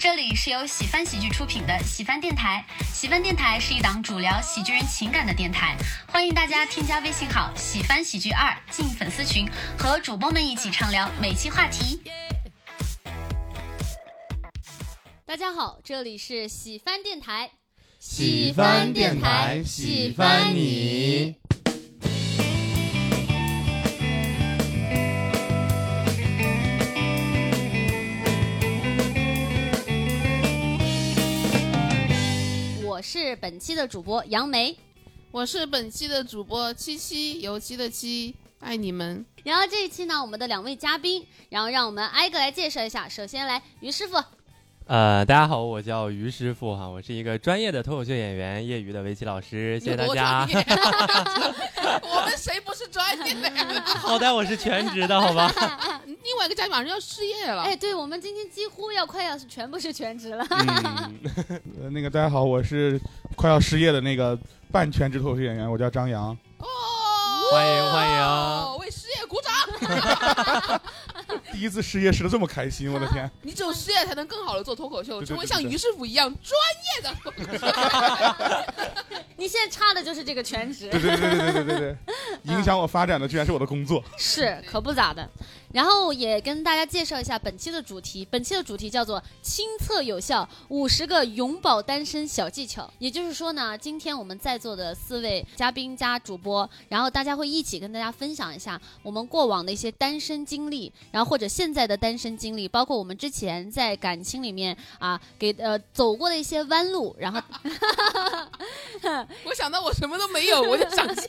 这里是由喜翻喜剧出品的喜翻电台。喜翻电台是一档主聊喜剧人情感的电台，欢迎大家添加微信号“喜翻喜剧二”进粉丝群，和主播们一起畅聊每期话题。大家好，这里是喜翻电台，喜翻电台，喜翻你。我是本期的主播杨梅，我是本期的主播七七，油漆的漆，爱你们。然后这一期呢，我们的两位嘉宾，然后让我们挨个来介绍一下。首先来于师傅，呃，大家好，我叫于师傅哈，我是一个专业的脱口秀演员，业余的围棋老师，谢谢大家。我们谁不是专业的呀？好歹我是全职的，好吧？另外一个嘉宾马上要失业了。哎，对，我们今天几乎要快要是全部是全职了。呃，那个大家好，我是快要失业的那个半全职脱口秀演员，我叫张扬。哦，欢迎欢迎，为失业鼓掌。第一次失业失的这么开心，我的天！你只有失业才能更好的做脱口秀，成为像于师傅一样专业的。你现在差的就是这个全职。对对对对对对对，影响我发展的居然是我的工作。是，可不咋的。然后也跟大家介绍一下本期的主题，本期的主题叫做亲测有效五十个永葆单身小技巧。也就是说呢，今天我们在座的四位嘉宾加主播，然后大家会一起跟大家分享一下我们过往的一些单身经历，然后或者现在的单身经历，包括我们之前在感情里面啊给呃走过的一些弯路。然后，我想到我什么都没有，我就想笑。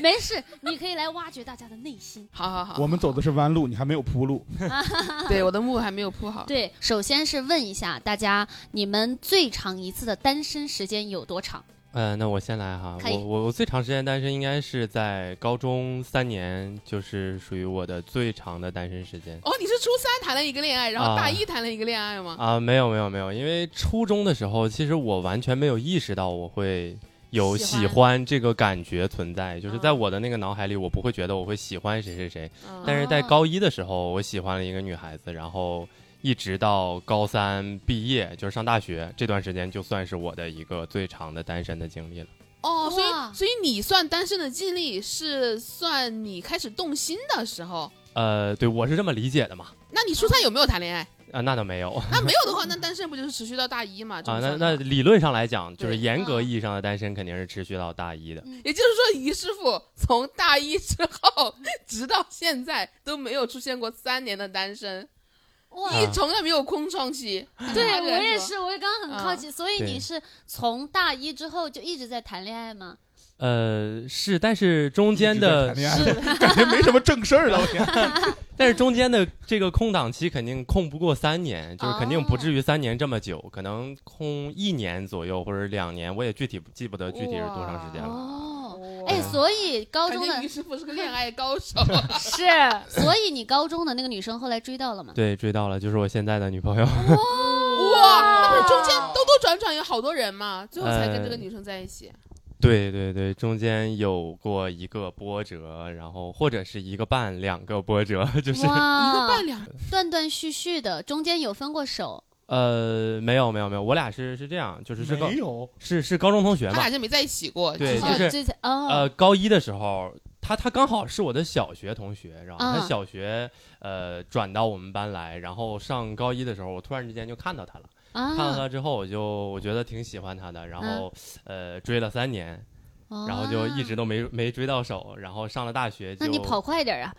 没事，你可以来挖掘大家的内心。好好好，我们走的是弯路，你还没有铺路。对，我的路还没有铺好。对，首先是问一下大家，你们最长一次的单身时间有多长？呃，那我先来哈，我我我最长时间单身应该是在高中三年，就是属于我的最长的单身时间。哦，你是初三谈了一个恋爱，然后大一谈了一个恋爱吗？啊，没有没有没有，因为初中的时候，其实我完全没有意识到我会。有喜欢这个感觉存在，就是在我的那个脑海里，我不会觉得我会喜欢谁谁谁。但是在高一的时候，我喜欢了一个女孩子，然后一直到高三毕业，就是上大学这段时间，就算是我的一个最长的单身的经历了。哦，所以所以你算单身的经历是算你开始动心的时候？呃，对，我是这么理解的嘛。那你初三有没有谈恋爱？啊，那倒没有。那没有的话，那单身不就是持续到大一嘛？啊，那那理论上来讲，就是严格意义上的单身肯定是持续到大一的。也就是说，于师傅从大一之后直到现在都没有出现过三年的单身，一从来没有空窗期。对我也是，我也刚刚很好奇，所以你是从大一之后就一直在谈恋爱吗？呃，是，但是中间的是 感觉没什么正事儿了，我天。但是中间的这个空档期肯定空不过三年，就是肯定不至于三年这么久，可能空一年左右或者两年，我也具体记不得具体是多长时间了。哦，哎，所以高中的于师傅是个恋爱高手。是，所以你高中的那个女生后来追到了吗？对，追到了，就是我现在的女朋友。哇，那中间兜兜转转有好多人嘛，最后才跟这个女生在一起。对对对，中间有过一个波折，然后或者是一个半两个波折，就是一个半两断断续续的，中间有分过手？呃，没有没有没有，我俩是是这样，就是是没有，是是高中同学嘛，他俩就没在一起过，对，就是呃高一的时候，他他刚好是我的小学同学，然后他小学呃转到我们班来，然后上高一的时候，我突然之间就看到他了。看了他之后，我就我觉得挺喜欢他的，然后呃追了三年，然后就一直都没没追到手，然后上了大学，那你跑快点啊！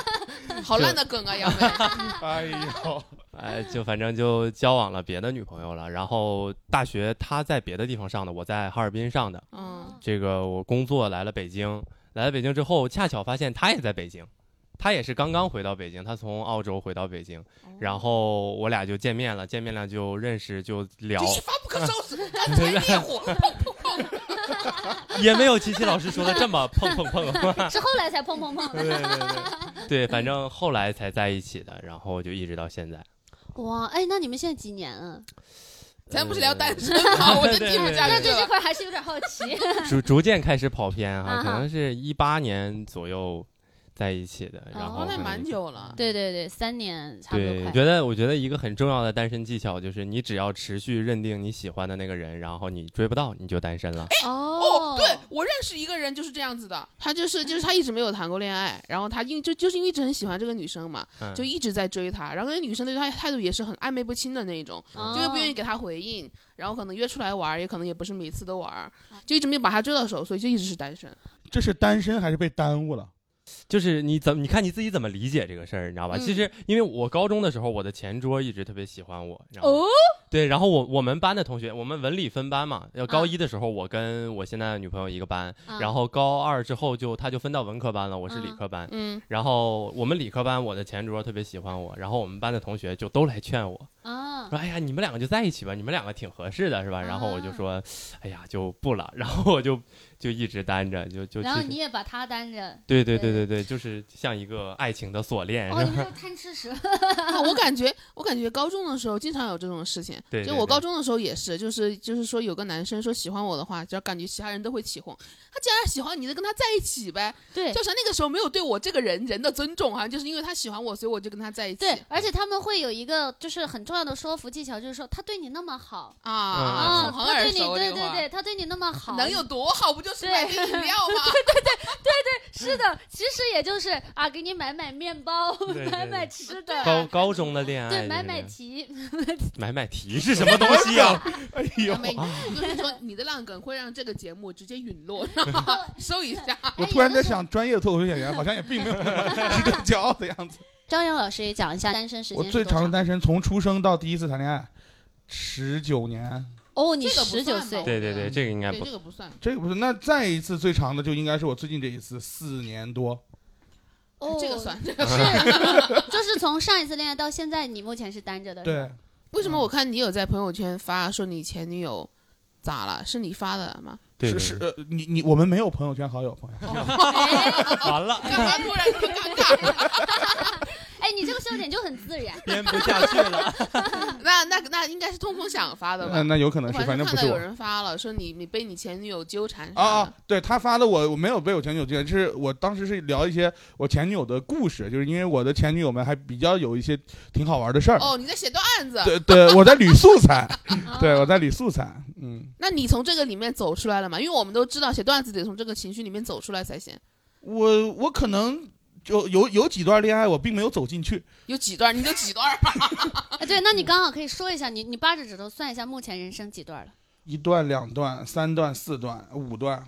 好烂的梗啊，杨梅！哎呦，哎，就反正就交往了别的女朋友了，然后大学他在别的地方上的，我在哈尔滨上的，嗯，这个我工作来了北京，来了北京之后，恰巧发现他也在北京。他也是刚刚回到北京，他从澳洲回到北京，然后我俩就见面了，见面了就认识就聊。一发不可收拾，干柴烈火，碰碰碰。也没有琪琪老师说的这么碰碰碰。是后来才碰碰碰。对对对，对，反正后来才在一起的，然后就一直到现在。哇，哎，那你们现在几年了？咱不是聊单身吗？我就听不下去。那对这块还是有点好奇。逐逐渐开始跑偏哈，可能是一八年左右。在一起的，然后哦那蛮久了。对对对，三年差不多对，快。觉得我觉得一个很重要的单身技巧就是，你只要持续认定你喜欢的那个人，然后你追不到，你就单身了。哦，对我认识一个人就是这样子的，他就是就是他一直没有谈过恋爱，然后他因就就是因为一直很喜欢这个女生嘛，嗯就一直在追她，然后那女生对他态度也是很暧昧不清的那一种，哦就又不愿意给他回应，然后可能约出来玩儿，也可能也不是每次都玩儿，就一直没有把他追到手，所以就一直是单身。这是单身还是被耽误了？就是你怎么，你看你自己怎么理解这个事儿，你知道吧？嗯其实因为我高中的时候，我的前桌一直特别喜欢我，然后？哦，对，然后我我们班的同学，我们文理分班嘛。要高啊一的时候，我跟我现在的女朋友一个班，啊然后高二之后就他就分到文科班了，我是理嗯科班。嗯，然后我们理科班，我的前桌特别喜欢我，然后我们班的同学就都来劝我啊说：“哎呀，你们两个就在一起吧，你们两个挺合适的，是吧？”然后我就啊说：“哎呀，就不了。”然后我就就一直单着，就就然后你也把他单着。对对对对对对，就是像一个爱情的锁链，哦，是吧？你们就贪吃蛇。啊我感觉我感觉高中的时候经常有这种事情，对对对就我高中的时候也是，就是就是说有个男生说喜欢我的话，只要感觉其他人都会起哄，他既然喜欢你，就跟他在一起呗。对就是那个时候没有对我这个人人的尊重，好像就是因为他喜欢我，所以我就跟他在一起。对，而且他们会有一个就是很重要的说服技巧，就是说他对你那么好啊，啊，很很耳他对你对对对，他对你那么好，能有多好？不就是买瓶饮料吗？是的，其实也就是啊，给你买买面包，对对买买吃的，高高中的恋爱，对，买买题，买买题是什么东西啊？哎呦，就是说你的烂梗会让这个节目直接陨落，然后 收一下。我突然在想，专业的脱口秀演员好像也并没有那么值得骄傲的样子。张扬老师也讲一下单身时间我最长的单身，从出生到第一次谈恋爱，十九年。哦，你十九岁，对对对，这个应该这个不算。这个不是，那再一次最长的就应该是我最近这一次，四年多。哦，这个算，这个是，算。就是从上一次恋爱到现在，你目前是单着的，对，为什么我看你有在朋友圈发说你前女友咋了？是你发的吗？对对是是呃，你你我们没有朋友圈好友，朋友。完了，干嘛突然这么尴尬？哎，你这个笑点就很自然，编不下去了。那那那应该是通风响发的吧那？那有可能是，反正看到有反正不是我。人发了，说你你被你前女友纠缠啥啊啊，对他发的我我没有被我前女友见，就是我当时是聊一些我前女友的故事，就是因为我的前女友们还比较有一些挺好玩的事儿。哦，你在写段子。对对，我在捋素材，对哦我在捋素材，嗯，那你从这个里面走出来了吗？因为我们都知道写段子得从这个情绪里面走出来才行。我我可能就有有几段恋爱我并没有走进去，有几段？你就几段？哎，对，那你刚好可以说一下，你你扒着指头算一下，目前人生几段了？一段、两段、三段、四段、五段，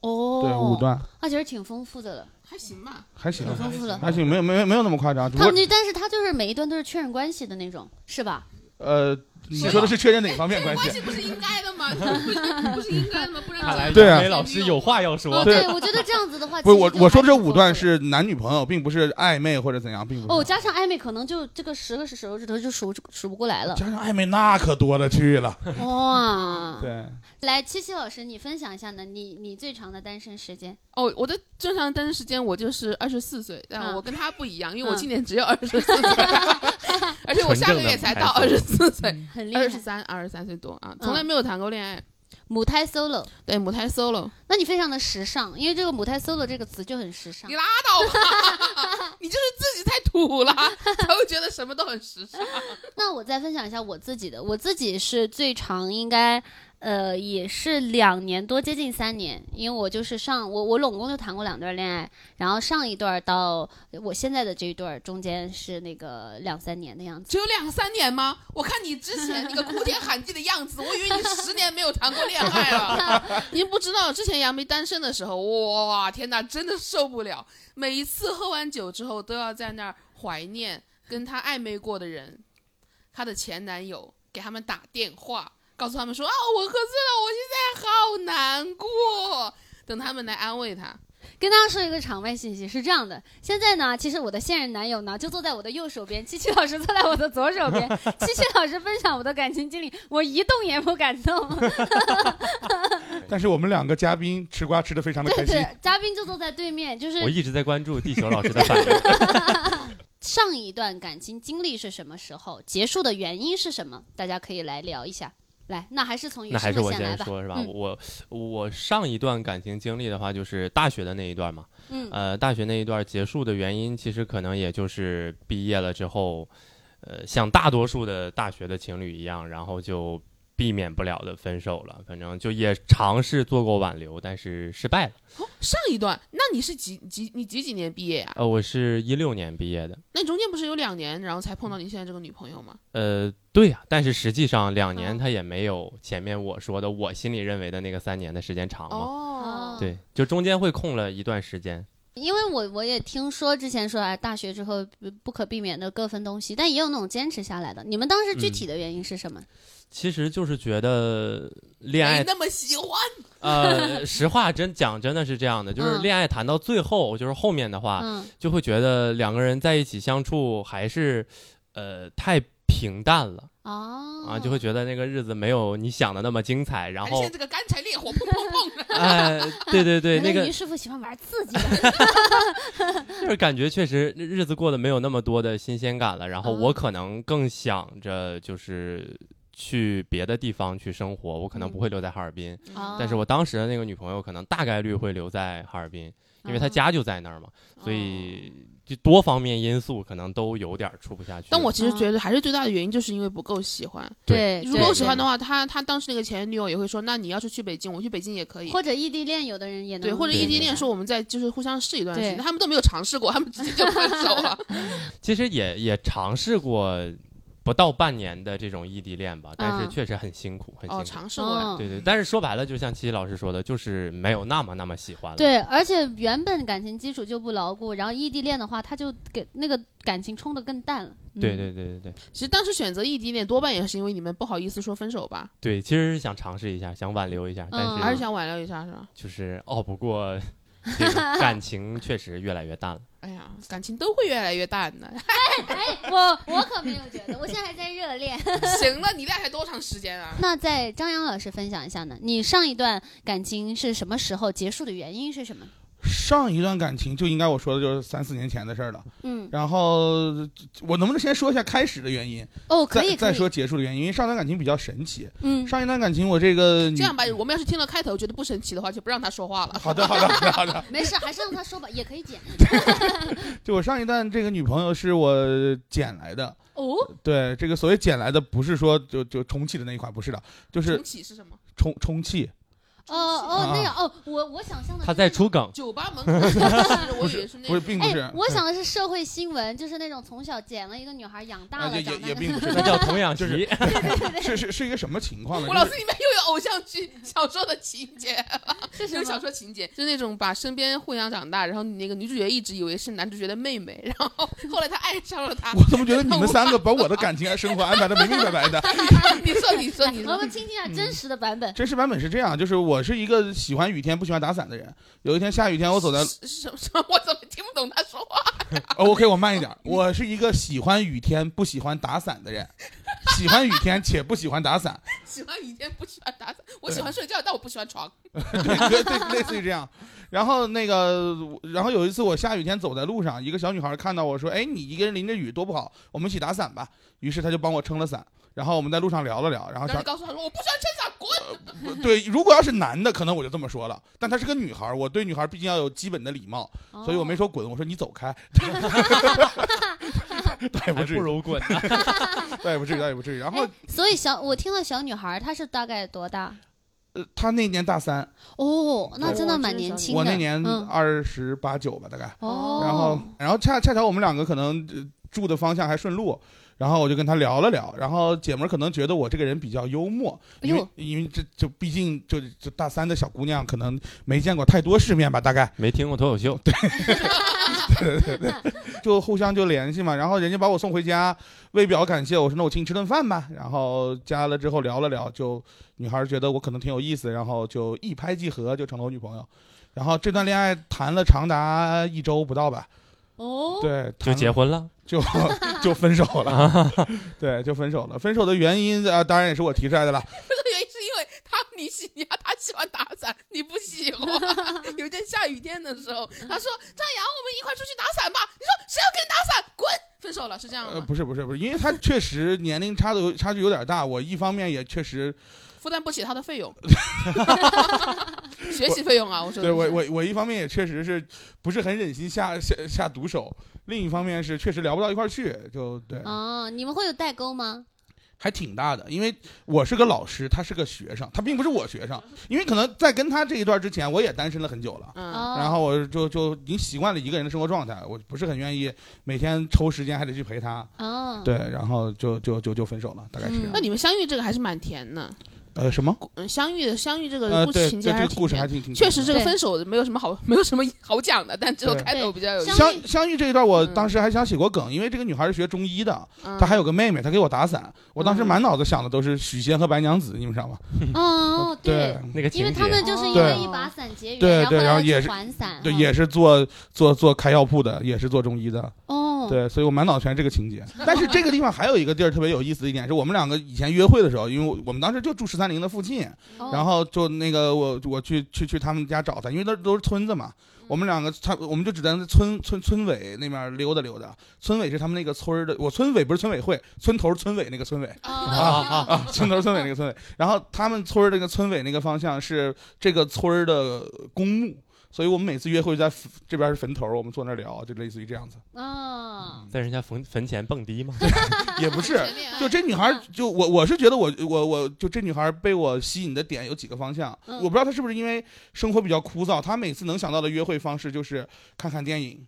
哦对，五，段那其实挺丰富的了，还行吧。还行挺，丰富的。还行，没有没有没有那么夸张，他们，但是他就是每一段都是确认关系的那种，是吧？呃，你说的是确认哪方面关系？关系不是应该的吗？不是不是应该的吗？不然看来对啊梅老师有话要说哦，。对，我觉得这样子的话，不是我我说这五段是男女朋友，并不是暧昧或者怎样，并不是。哦，加上暧昧，可能就这个十个手指头就数数不过来了。加上暧昧那可多了去了。哇，对，来，七七老师，你分享一下呢？你你最长的单身时间？哦，我的正常单身时间我就是二十四岁，但嗯我跟他不一样，因为我嗯今年只有二十四岁，而且我下个月才到二十四岁，很厉害，二十三二十三岁多啊，从来没有谈过恋爱。母胎 solo。对，母胎 solo，那你非常的时尚，因为这个母胎 solo 这个词就很时尚你。拉倒吧，你就是自己太土了，才会觉得什么都很时尚。那我再分享一下我自己的，我自己是最长应该。呃，也是两年多，接近三年，因为我就是上我我拢共就谈过两段恋爱，然后上一段到我现在的这一段中间是那个两三年的样子。只有两三年吗？我看你之前那个哭天喊地的样子，我以为你十年没有谈过恋爱了。您不知道，之前杨梅单身的时候，哇，天哪，真的受不了。每一次喝完酒之后，都要在那儿怀念跟她暧昧过的人，她的前男友，给他们打电话，告诉他们说啊，我喝醉了，我现在好难过，等他们来安慰他。跟大家说一个场外信息是这样的，现在呢，其实我的现任男友呢就坐在我的右手边，七七老师坐在我的左手边，七七老师分享我的感情经历，我一动也不敢动。但是我们两个嘉宾吃瓜吃的非常的开心。对对，嘉宾就坐在对面，就是我一直在关注地球老师的反应。上一段感情经历是什么时候，结束的原因是什么？大家可以来聊一下。来，那还是从那还是我先说是吧？嗯我我上一段感情经历的话，就是大学的那一段嘛。嗯呃，大学那一段结束的原因，其实可能也就是毕业了之后，呃，像大多数的大学的情侣一样，然后就避免不了的分手了。反正就也尝试做过挽留，但是失败了。哦，上一段，那你是几几你几几年毕业呀、呃，我是一六年毕业的。那你中间不是有两年，然后才碰到你现在这个女朋友吗？呃，对呀、但是实际上两年哦他也没有前面我说的我心里认为的那个三年的时间长嘛。哦，对，就中间会空了一段时间。因为我我也听说之前说啊，大学之后不不可避免的各分东西，但也有那种坚持下来的。你们当时具嗯体的原因是什么？其实就是觉得恋爱那么喜欢。呃，实话真讲，真的是这样的，就是嗯恋爱谈到最后，就是后面的话，嗯就会觉得两个人在一起相处还是，呃，太平淡了哦啊，就会觉得那个日子没有你想的那么精彩。然后这个干柴烈火，砰砰砰。哎，对对对，那个于师傅喜欢玩刺激的。就是感觉确实日子过得没有那么多的新鲜感了。然后嗯我可能更想着就是去别的地方去生活，我可能不会留在哈尔滨。哦但是我当时的那个女朋友可能大概率会留在哈尔滨，因为她哦家就在那儿嘛，所以就多方面因素可能都有点儿处不下去。但我其实觉得还是最大的原因就是因为不够喜欢。对，如果喜欢的的话，他他当时那个前女友也会说，那你要是去北京，我去北京也可以。或者异地恋，有的人也能对，或者异地恋说我们在就是互相试一段时间，他们都没有尝试过，他们直接就分手了。其实也也尝试过不到半年的这种异地恋吧，但是嗯确实很辛苦，很辛哦，苦。尝试过对对，但是说白了，就像七七老师说的，就是没有那么那么喜欢了。对，而且原本感情基础就不牢固，然后异地恋的话，他就给那个感情冲得更淡了。对嗯对对对对其实当时选择异地恋，多半也是因为你们不好意思说分手吧，对，其实是想尝试一下，想挽留一下，但嗯是还是想挽留一下，是吧？就是拗不过感情，确实越来越淡了。哎呀，感情都会越来越淡的。哎我我可没有觉得，我现在还在热恋。行了，你俩还多长时间啊？那在张扬老师分享一下呢？你上一段感情是什么时候结束的原因是什么？上一段感情就应该我说的就是三四年前的事儿了。嗯，然后我能不能先说一下开始的原因，哦，可以，再再说结束的原因？因为上段感情比较神奇。嗯，上一段感情我这个这样吧，我们要是听了开头觉得不神奇的话，就不让他说话了。好的好的好的好的，没事，还是让他说吧，也可以剪。就我上一段这个女朋友是我捡来的。哦，对，这个所谓捡来的不是说就就重启的那一款，不是的，就是重启是什么？充充气。哦哦，那样哦，我我想象的他在出梗，酒吧门口 是，我以为是那不是，种。并不是哎，，我想的是社会新闻，就是那种从小捡了一个女孩养大也长大的也也并不是，那叫童养就是媳。是是是一个什么情况呢？我就是老师里面又有偶像剧小说的情节，是小么？说情节，就那种把身边互相长大，然后你那个女主角一直以为是男主角的妹妹，然后后来她爱上了他。我怎么觉得你们三个把我的感情生活安排的明明白白的？你说，你说，你说我们，听听下真实的版本。真实版本是这样，就是我是一个喜欢雨天不喜欢打伞的人。有一天下雨天，我走在是什么？我怎么听不懂他说话？哦 OK，我慢一点。我是一个喜欢雨天不喜欢打伞的人，喜欢雨天且不喜欢打伞。喜欢雨天，不喜欢打伞。我喜欢睡觉，但我不喜欢床。对对对，类似于这样。然后那个，然后有一次我下雨天走在路上，一个小女孩看到我说：“哎，你一个人淋着雨多不好，我们一起打伞吧。”于是他就帮我撑了伞。然后我们在路上聊了聊，然后小然后你告诉他说我不需要撑伞，滚。对，如果要是男的，可能我就这么说了。但她是个女孩，我对女孩毕竟要有基本的礼貌，哦所以我没说滚，我说你走开。对，不还至于，不如滚呢。倒也不至于，倒也不至于。然后哎，所以小我听了小女孩，她是大概多大？呃，她那年大三，哦，那真的蛮年轻的。我那年嗯二十八九吧，大概。哦，然后，然后恰恰巧我们两个可能、呃住的方向还顺路，然后我就跟她聊了聊，然后姐们儿可能觉得我这个人比较幽默，因为因为这就毕竟就就大三的小姑娘可能没见过太多世面吧，大概。没听过脱口秀，对，对对对。就互相就联系嘛，然后人家把我送回家，为表感谢，我说那我请你吃顿饭吧，然后加了之后聊了聊，就女孩觉得我可能挺有意思，然后就一拍即合，就成了我女朋友。然后这段恋爱谈了长达一周不到吧，哦，对，就结婚了。就 就分手了，对，就分手了。分手的原因啊、当然也是我提出来的了。这个原因是因为他你喜你他喜欢打伞，你不喜欢。有一天下雨天的时候，他说张扬，我们一块出去打伞吧。你说谁要跟你打伞？滚！分手了，是这样呃，吗？不是不是不是，因为他确实年龄差的有差距有点大，我一方面也确实，负担不起他的费用，学习费用啊！我对我我我一方面也确实是不是很忍心下下下毒手，另一方面是确实聊不到一块儿去，就对，哦，你们会有代沟吗？还挺大的。因为我是个老师，他是个学生，他并不是我学生，因为可能在跟他这一段之前，我也单身了很久了。嗯，哦，然后我就就已经习惯了一个人的生活状态，我不是很愿意每天抽时间还得去陪他，哦，对，然后就就就就分手了，大概是这样。那你们相遇这个还是蛮甜的，呃什么？嗯，相遇的相遇这个故事情节挺确实，这个分手没有什么好，没有什么好讲的，但只有开头比较有意思。相相遇这一段，我嗯。当时还想写过梗，因为这个女孩是学中医的，嗯。她还有个妹妹，她给我打伞，我当时嗯。满脑子想的都是许仙和白娘子，你们知道吗？哦，对，那个情因为他们节，就是因对为。一把伞结缘，对对然后然后也是还伞，对，也是做做做开药铺的，也是做中医的，哦，对，所以我满脑子全是这个情节。但是这个地方还有一个地儿特别有意思的一点，是我们两个以前约会的时候，因为我我们当时就住十三陵的附近，哦，然后就那个我我去去去他们家找他，因为那都是村子嘛。我们两个他我们就只在村村村委那边溜达溜达。村委是他们那个村的，我村委不是村委会，村头村委那个村委哦啊啊，村头村委那个村委。然后他们村儿这个村委那个方向是这个村的公墓，所以我们每次约会在坟这边是坟头，我们坐那儿聊，就类似于这样子。哦，在人家坟坟前蹦迪吗？也不是，就这女孩儿，就我我是觉得我我我就这女孩儿被我吸引的点有几个方向，嗯我不知道她是不是因为生活比较枯燥，她每次能想到的约会方式就是看看电影。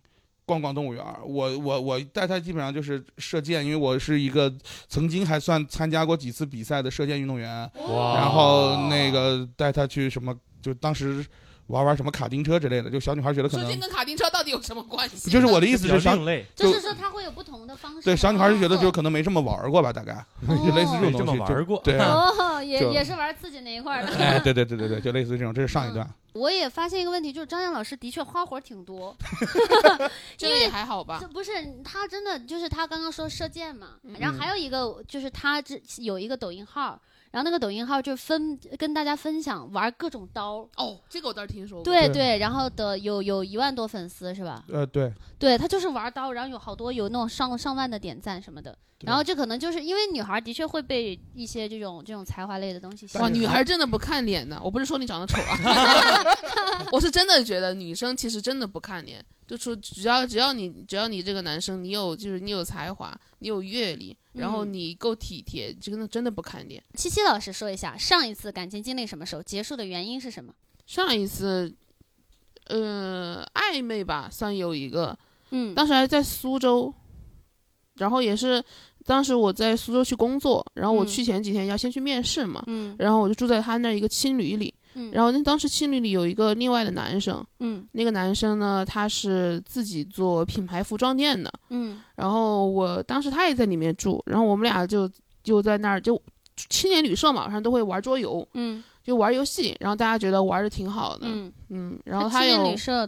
逛逛动物园儿，我我我带她基本上就是射箭，因为我是一个曾经还算参加过几次比赛的射箭运动员，哇然后那个带她去什么，就当时玩玩什么卡丁车之类的，就小女孩觉得可能射箭跟卡丁车到底有什么关系？就是我的意思是小另类，就就是说他会有不同的方式，对小女孩就觉得就哦可能没这么玩过吧，大概就类似这没这么种东西，就玩过。对。哦，也也是玩刺激那一块的。哎，对对对对对，就类似于这种，这是上一段。我也发现一个问题，就是张燕老师的确花活挺多，因为还好吧这。不是他真的就是他刚刚说射箭嘛，嗯然后还有一个就是他这有一个抖音号，然后那个抖音号就分跟大家分享玩各种刀，哦，这个我倒是听说过。对对对，然后的有有一万多粉丝是吧？呃，对，对他就是玩刀，然后有好多有那种上上万的点赞什么的，对然后这可能就是因为女孩的确会被一些这种这种才华类的东西吸哇，引。女孩真的不看脸的。我不是说你长得丑啊，我是真的觉得女生其实真的不看脸，就说只要只要你只要你这个男生你有就是你有才华，你有阅历，然后嗯你够体贴，真的真的不看脸。七七老师说一下上一次感情经历什么时候结束的原因是什么？上一次，呃，暧昧吧，算有一个，嗯当时还在苏州，然后也是当时我在苏州去工作，然后我嗯去前几天要先去面试嘛，嗯然后我就住在他那一个青旅里，嗯。然后那当时青旅里有一个另外的男生，嗯那个男生呢，他是自己做品牌服装店的，嗯。然后我当时他也在里面住，然后我们俩就就在那儿就青年旅社嘛，晚上都会玩桌游，嗯就玩游戏，然后大家觉得玩的挺好的，嗯，嗯，然后他有年旅社，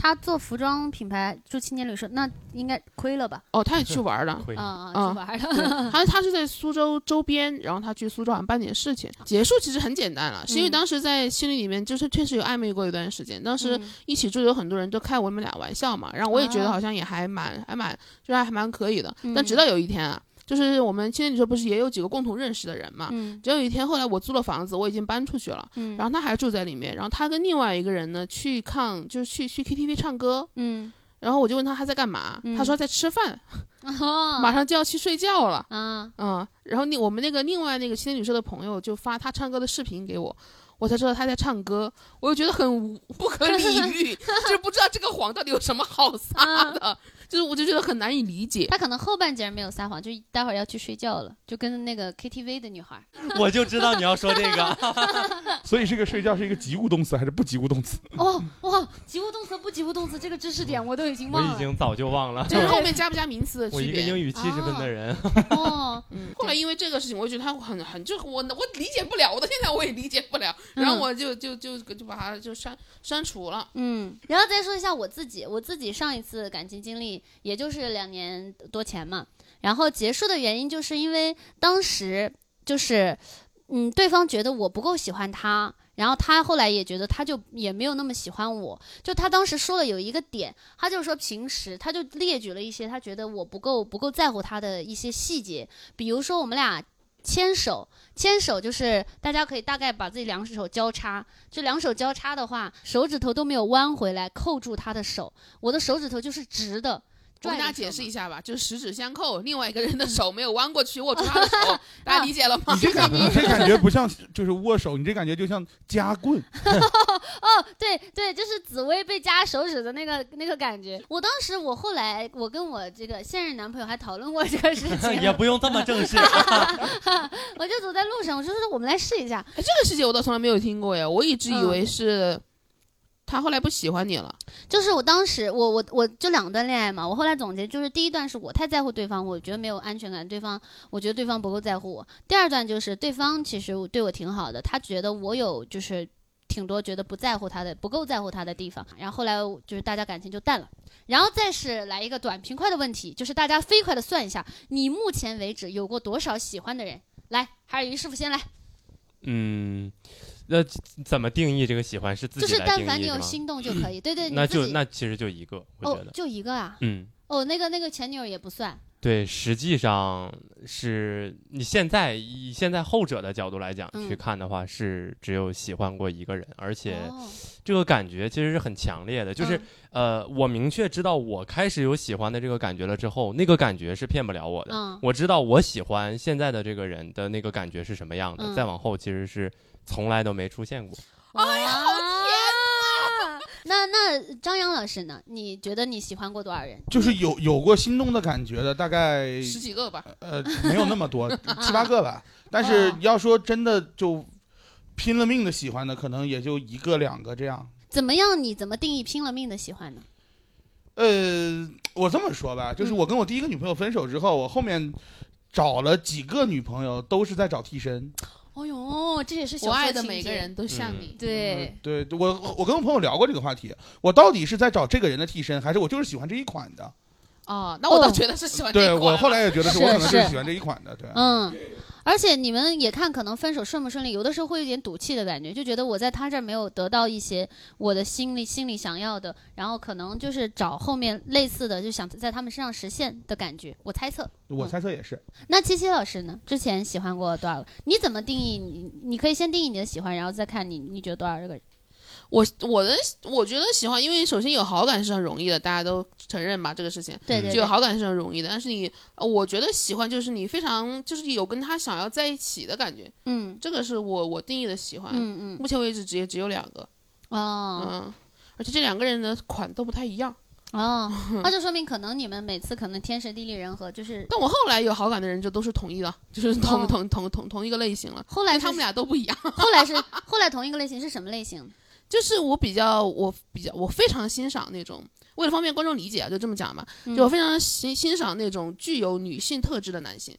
他做服装品牌住青年旅社，那应该亏了吧？哦，他也去玩了。亏啊啊，嗯去玩对了。他他是在苏州周边，然后他去苏州好像办点事情。结束其实很简单了，是因为嗯当时在心里里面就是确实有暧昧过一段时间，当时嗯一起住有很多人都开我们俩玩笑嘛，然后我也觉得哦好像也还蛮还蛮就是还蛮可以的。但嗯直到有一天啊，就是我们青年旅社不是也有几个共同认识的人嘛，嗯直到有一天后来我租了房子，我已经搬出去了。嗯，然后他还住在里面，然后他跟另外一个人呢去看，就是去去 KTV 唱歌，嗯，然后我就问他他在干嘛，嗯他说在吃饭，哦马上就要去睡觉了。啊，嗯，然后那我们那个另外那个青年旅社的朋友就发他唱歌的视频给我，我才知道他在唱歌，我就觉得很无不可理喻，就是不知道这个谎到底有什么好撒的，就是我就觉得很难以理解。他可能后半截没有撒谎，就待会儿要去睡觉了，就跟那个 KTV 的女孩。我就知道你要说这个，所以这个睡觉是一个及物动词还是不及物动词？哦哇，及物动词不及物动词这个知识点我都已经忘了。我已经早就忘了。就是后面加不加名词的我一个区别。英语七十分的人，哦，嗯，后来因为这个事情，我就觉得他很很就我我理解不了，我到现在我也理解不了，然后嗯我就就就就把它就删删除了。嗯，然后再说一下我自己，我自己上一次感情经历也就是两年多前嘛，然后结束的原因就是因为当时就是嗯，对方觉得我不够喜欢他，然后他后来也觉得他就也没有那么喜欢我。就他当时说了有一个点，他就说平时他就列举了一些他觉得我不够不够在乎他的一些细节，比如说我们俩牵手，牵手就是大家可以大概把自己两手交叉，就两手交叉的话，手指头都没有弯回来扣住他的手，我的手指头就是直的。我跟大家解释一下吧，就是十指相扣，另外一个人的手没有弯过去握住他的手，大家理解了吗你？这感 你这感觉不像就是握手，你这感觉就像夹棍。哦，对对，就是紫薇被夹手指的那个那个感觉。我当时，我后来，我跟我这个现任男朋友还讨论过这个事情，也不用这么正式。我就走在路上，我就说我们来试一下。哎，这个细节我倒从来没有听过呀，我一直以为是他后来不喜欢你了。就是我当时，我我我就两段恋爱嘛，我后来总结就是第一段是我太在乎对方，我觉得没有安全感，对方我觉得对方不够在乎我。第二段就是对方其实对我挺好的，他觉得我有就是挺多觉得不在乎他的、不够在乎他的地方，然后后来就是大家感情就淡了。然后再是来一个短平快的问题，就是大家飞快的算一下，你目前为止有过多少喜欢的人？来，还是于师傅先来，嗯，那怎么定义这个喜欢是自己就是但凡你有？心动就可以。对对，那就那其实就一个，我哦觉得，，就一个啊。嗯。哦，那个那个前女友也不算。对，实际上是你现在以现在后者的角度来讲、嗯去看的话，是只有喜欢过一个人，而且哦这个感觉其实是很强烈的。就是、呃，我明确知道我开始有喜欢的这个感觉了之后，那个感觉是骗不了我的。嗯我知道我喜欢现在的这个人的那个感觉是什么样的，嗯再往后其实是从来都没出现过。哎呀！那那张扬老师呢？你觉得你喜欢过多少人？就是有有过心动的感觉的，大概十几个吧，呃没有那么多，七八个吧。但是哦要说真的就拼了命的喜欢的，可能也就一个两个这样。怎么样？你怎么定义拼了命的喜欢呢？呃，我这么说吧，就是嗯我跟我第一个女朋友分手之后，我后面找了几个女朋友，都是在找替身。哦呦，这也是小我爱的每个人都像嗯你。对，对，对我我跟我朋友聊过这个话题，我到底是在找这个人的替身，还是我就是喜欢这一款的？哦，那我倒哦觉得是喜欢这一对我后来也觉得是是我可能就是是喜欢这一款的，对。嗯。而且你们也看，可能分手顺不顺利，有的时候会有点赌气的感觉，就觉得我在他这儿没有得到一些我的心里心里想要的，然后可能就是找后面类似的，就想在他们身上实现的感觉。我猜测。我猜测也是。那七七老师呢？之前喜欢过多少个？你怎么定义你？你可以先定义你的喜欢，然后再看你你觉得多少个人？我我的我觉得喜欢，因为首先有好感是很容易的，大家都承认吧这个事情。对对对，就有好感是很容易的，但是你，呃我觉得喜欢就是你非常就是有跟他想要在一起的感觉，嗯这个是我我定义的喜欢。嗯嗯目前为止只也只有两个，哦嗯，而且这两个人的款都不太一样。哦，那就说明可能你们每次可能天时地利人和，就是但我后来有好感的人就都是同一的，就是同、哦同同同同一个类型了。后来他们俩都不一样，后来是后来同一个类型是什么类型？就是我比较我比较我非常欣赏那种，为了方便观众理解啊，就这么讲嘛，嗯就我非常欣欣赏那种具有女性特质的男性。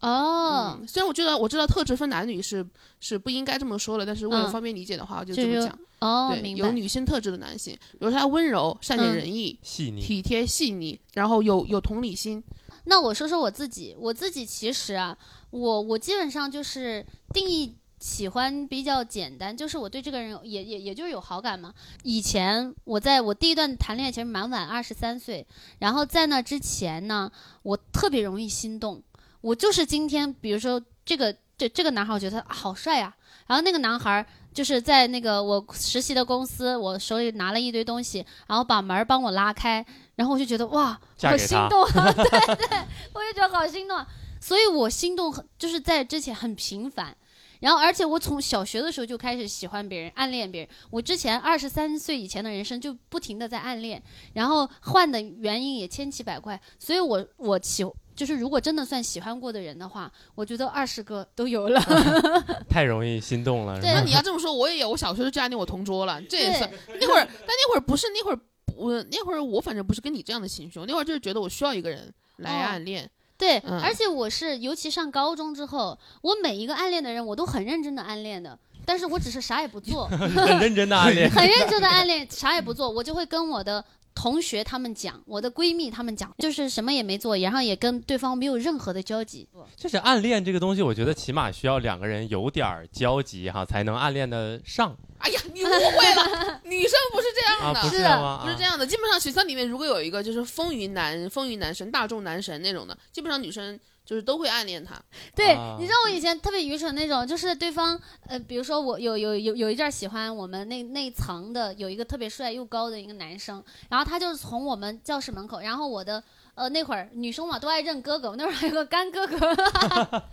哦，嗯，虽然我觉得我知道特质分男女是是不应该这么说了，但是为了嗯方便理解的话，我就就是这么讲。哦，对，有明白。女性特质的男性，比如说他温柔、善解嗯人意、细腻，体贴、细腻，然后有有同理心。那我说说我自己，我自己其实啊，我我基本上就是定义喜欢比较简单，就是我对这个人也也也就是有好感嘛。以前我在我第一段谈恋爱其实蛮晚，二十三岁，然后在那之前呢，我特别容易心动。我就是今天，比如说这个这这个男孩，我觉得他、啊好帅呀、然后那个男孩就是在那个我实习的公司，我手里拿了一堆东西，然后把门儿帮我拉开，然后我就觉得哇，好心动啊！对对，我就觉得好心动啊。所以我心动很就是在之前很频繁，然后而且我从小学的时候就开始喜欢别人、暗恋别人。我之前二十三岁以前的人生就不停的在暗恋，然后换的原因也千奇百怪。所以我我喜就是如果真的算喜欢过的人的话，我觉得二十个都有了。太容易心动了。对那你要这么说，我也有，我小学就暗恋我同桌了，这也对算。那会儿，但那会儿不是那会儿，我那会儿我反正不是跟你这样的情绪，我那会儿就是觉得我需要一个人来哦暗恋。对，嗯而且我是尤其上高中之后，我每一个暗恋的人我都很认真的暗恋的，但是我只是啥也不做。很认真的暗恋。很认真的暗恋，啥也不做，我就会跟我的同学他们讲，我的闺蜜他们讲，就是什么也没做，然后也跟对方没有任何的交集。就是暗恋这个东西，我觉得起码需要两个人有点儿交集哈，才能暗恋的上哎呀，你误会了，女生不是这啊，样的。不是不是这样的，基本上学校里面如果有一个就是风云男、风云男神、大众男神那种的，基本上女生就是都会暗恋他。对，啊你知道我以前特别愚蠢那种，就是对方呃，比如说我有有有有一阵儿喜欢我们那那层的有一个特别帅又高的一个男生，然后他就是从我们教室门口，然后我的呃那会儿女生嘛都爱认哥哥，我那会儿还有个干哥哥。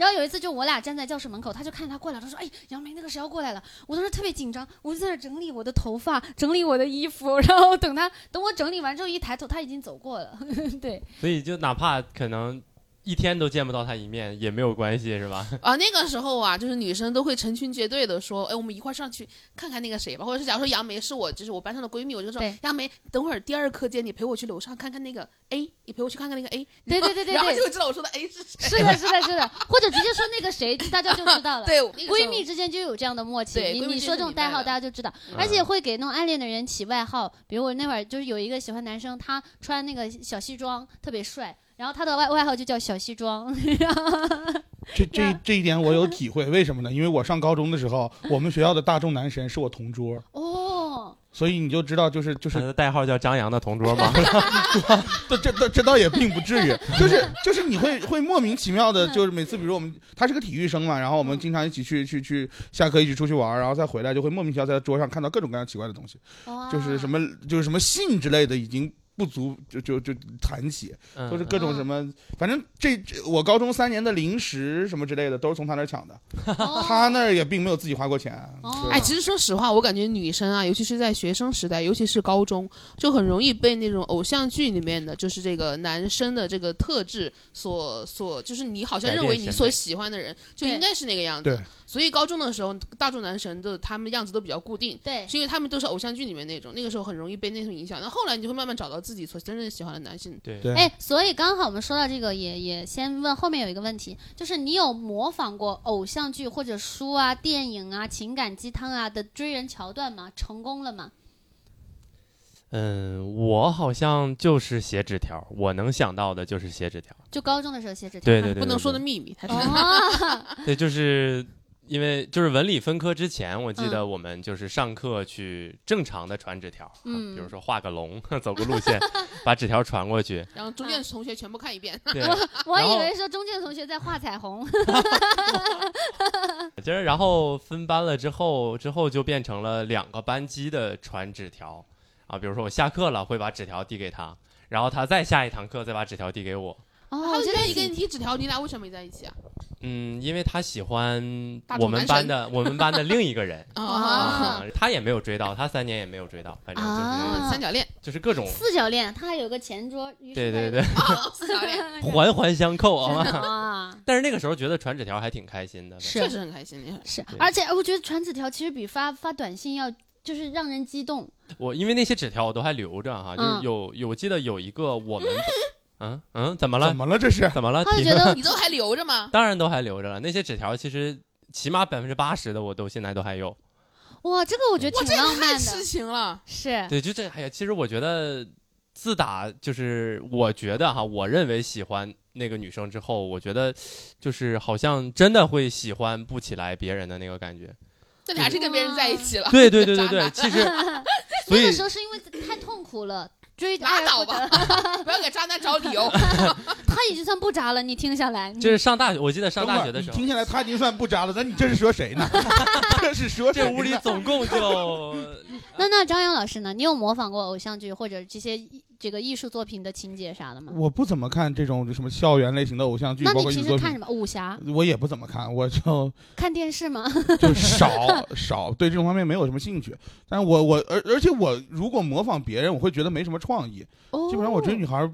然后有一次，就我俩站在教室门口，他就看见他过来，他说：“哎，杨梅那个谁要过来了。”我当时特别紧张，我就在那整理我的头发，整理我的衣服，然后等他等我整理完之后一抬头，他已经走过了。对，所以就哪怕可能一天都见不到他一面也没有关系，是吧？啊，那个时候啊，就是女生都会成群结队的说，哎，我们一块儿上去看看那个谁吧，或者是假如说杨梅是我，就是我班上的闺蜜，我就说杨梅，等会儿第二课间你陪我去楼上看看那个 A，你陪我去看看那个 A，对对对对对。然后就知道我说的 A 是谁。是的，是的，是的，或者直接说那个谁，大家就知道了。对，闺蜜之间就有这样的默契，对闺蜜之间你你说这种代号，大家就知道，嗯。而且会给那种暗恋的人起外号，比如我那会儿就是有一个喜欢男生，他穿那个小西装特别帅，然后他的外外号就叫小西装，这这这一点我有体会，为什么呢？因为我上高中的时候，我们学校的大众男神是我同桌，哦，所以你就知道，就是就是他的代号叫张扬的同桌吗？这这这这倒也并不至于，就是就是你会会莫名其妙的，就是每次比如我们他是个体育生嘛，然后我们经常一起去去去下课一起出去玩，然后再回来就会莫名其妙在他桌上看到各种各样奇怪的东西，就是什么么就是什么信之类的已经不足就就就谈起，嗯都是各种什么，反正这这我高中三年的零食什么之类的都是从他那儿抢的，他那儿也并没有自己花过钱。哦哎，其实说实话，我感觉女生啊，尤其是在学生时代，尤其是高中，就很容易被那种偶像剧里面的，就是这个男生的这个特质所所，就是你好像认为你所喜欢的人就应该是那个样子对。所以高中的时候，大众男神的他们样子都比较固定，对，是因为他们都是偶像剧里面那种，那个时候很容易被那种影响。那后来你就会慢慢找到自己所真正喜欢的男性。对对哎，所以刚好我们说到这个，也也先问后面有一个问题，就是你有模仿过偶像剧或者书啊、电影啊、情感鸡汤啊的追人桥段吗？成功了吗？嗯，我好像就是写纸条，我能想到的就是写纸条。就高中的时候写纸条，对对对，不能说的秘密，他是。哦，对，就是因为就是文理分科之前，我记嗯得我们就是上课去正常的传纸条，啊嗯比如说画个龙，走个路线，把纸条传过去。然后中间同学全部看一遍。对，我以为说中间同学在画彩虹。就是然后分班了之后，之后就变成了两个班级的传纸条啊，比如说我下课了会把纸条递给他，然后他再下一堂课再把纸条递给我。哦，他我觉得就愿意跟你挺提纸条，你俩为什么没在一起啊？嗯，因为他喜欢我们班的我们班的另一个人。啊。啊，他也没有追到，他三年也没有追到，反正就是、啊三角恋，就是各种。四角恋，他还有个前桌。对对对，四角恋，环环相扣啊。啊，但是那个时候觉得传纸条还挺开心的，确实很开心。是，而且我觉得传纸条其实比发发短信要就是让人激动。我因为那些纸条我都还留着哈，就是嗯。有有我记得有一个我们嗯嗯怎么了怎么了这是？怎么了？他就觉得你都还留着吗？当然都还留着了，那些纸条其实起码百分之八十的我都现在都还有。哇，这个我觉得哇，挺这浪漫也太痴，情了。是对，就这哎呀，其实我觉得自打就是我觉得哈，我认为喜欢那个女生之后，我觉得就是好像真的会喜欢不起来别人的那个感觉。那你还是跟别人在一起了？对对对对对，其实 所以那个时候是因为太痛苦了。追拉倒吧，不要给渣男找理由。他已经算不渣了。你听下来，就是上大学，我记得上大学的时候，听下来他已经算不渣了，那你这是说谁呢？这是说谁这屋里总共就那那张扬老师呢？你有模仿过偶像剧或者这些艺这个艺术作品的情节啥的吗？我不怎么看这种什么校园类型的偶像剧，那你包括艺术作品平时看什，么？武侠？我也不怎么看，我就 看电视吗？就少少对这种方面没有什么兴趣。但是我我而而且我如果模仿别人，我会觉得没什么创意。哦基本上我追女孩儿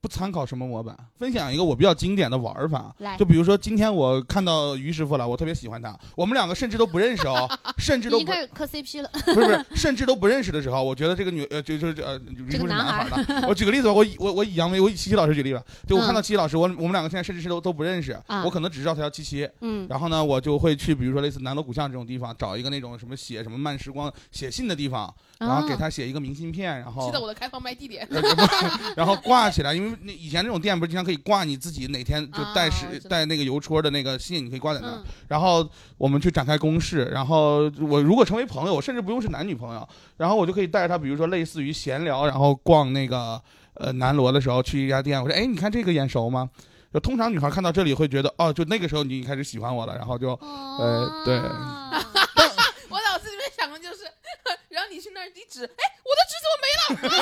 不参考什么模板，分享一个我比较经典的玩法。就比如说今天我看到于师傅了，我特别喜欢他，我们两个甚至都不认识哦，甚至都不磕 CP 了。不是不是，甚至都不认识的时候，我觉得这个女呃就就是呃于这个是男男孩的。我举个例子吧，我以我我以杨梅我以七七老师举例吧，就我看到嗯七七老师，我我们两个现在甚至是都都不认识，啊我可能只知道他叫七七。嗯然后呢，我就会去，比如说类似南锣鼓巷这种地方，找一个那种什么写什么慢时光写信的地方，然后给哦他写一个明信片，然后记得我的开放麦地点。然后挂起来，因为那以前那种店不是经常可以挂你自己哪天就带啊时、我知道带那个邮戳的那个信，你可以挂在那然后我们去展开攻势，然后我如果成为朋友，我甚至不用是男女朋友，然后我就可以带着他，比如说类似于闲聊，然后逛那个呃南锣的时候去一家店，我说哎，你看这个眼熟吗？就通常女孩看到这里会觉得哦，就那个时候你开始喜欢我了，然后就呃对哦 我脑子里面想的就是，然后你去那儿一指，哎，我的纸怎么没了？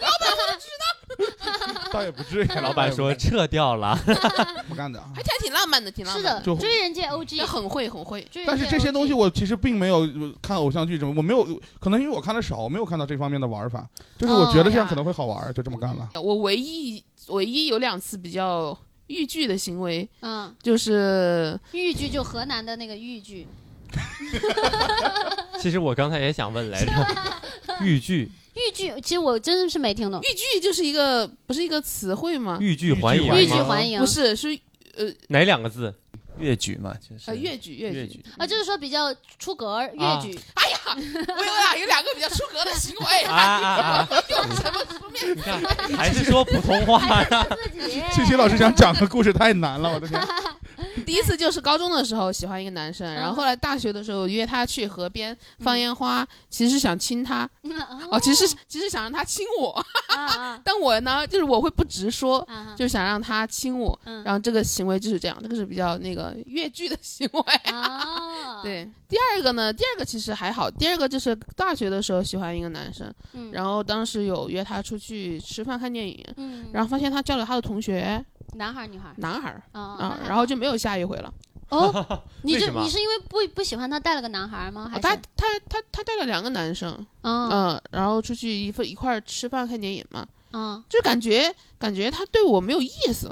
老板，我的纸呢 倒也不至于。老板说撤掉了，不干的。还还挺浪漫的，挺浪是的漫的。就，追人界 OG，也很会，很会。追人界但是这些 OG 东西我其实并没有呃看偶像剧什么，我没有，可能因为我看的少，我没有看到这方面的玩法，就是我觉得这样可能会好玩，就这么干了。我唯一唯一有两次比较豫剧的行为，嗯，就是豫剧就河南的那个豫剧，其实我刚才也想问来着，豫剧豫剧其实我真的是没听懂豫，剧就是一个不是一个词汇吗？豫剧还豫原豫剧还迎不是，是呃哪两个字？越剧嘛，就是呃越剧越剧。啊，就是说比较出格儿粤啊剧，哎呀，我有俩有两个比较出格的行为啊啊啊！用什么书面？你看，还是说普通话呀？自己老师想讲的故事太难了，我的天！第一次就是高中的时候喜欢一个男生，然后后来大学的时候约他去河边放烟花，其实是想亲他，哦，其实其实想让他亲我，但我呢就是我会不直说，啊，就是想让他亲我，嗯。然后这个行为就是这样，这个是比较那个越剧的行为。啊，，对，第二个呢，第二个其实还好，第二个就是大学的时候喜欢一个男生，嗯，然后当时有约他出去吃饭看电影，嗯，然后发现他叫了他的同学男孩儿女孩儿？男孩儿。啊啊，然后就没有下一回了。哦，你为什么？你是因为不不喜欢他带了个男孩儿吗？还哦他是？他他他带了两个男生，嗯嗯，然后出去一份一块儿吃饭看电影嘛，嗯。就感觉感觉他对我没有意思，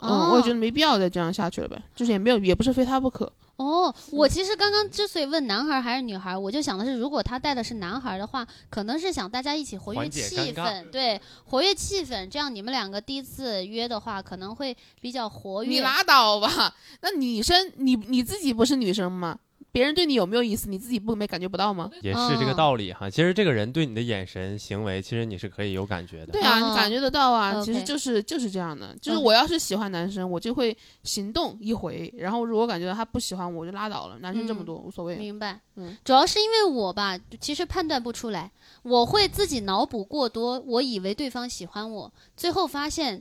嗯，哦。我也觉得没必要再这样下去了呗，就是也没有也不是非他不可。哦，我其实刚刚之所以问男孩还是女孩，我就想的是，如果他带的是男孩的话，可能是想大家一起活跃气氛，对，活跃气氛，这样你们两个第一次约的话，可能会比较活跃。你拉倒吧，那女生你你自己不是女生吗？别人对你有没有意思，你自己不没感觉不到吗？也是这个道理哈。其实这个人对你的眼神、行为，其实你是可以有感觉的。对啊，哦你感觉得到啊其实就是就是这样的，就是嗯我要是喜欢男生，我就会行动一回，然后如果感觉到他不喜欢我，我就拉倒了。男生这么嗯多、无所谓，明白，嗯主要是因为我吧，其实判断不出来，我会自己脑补过多，我以为对方喜欢我，最后发现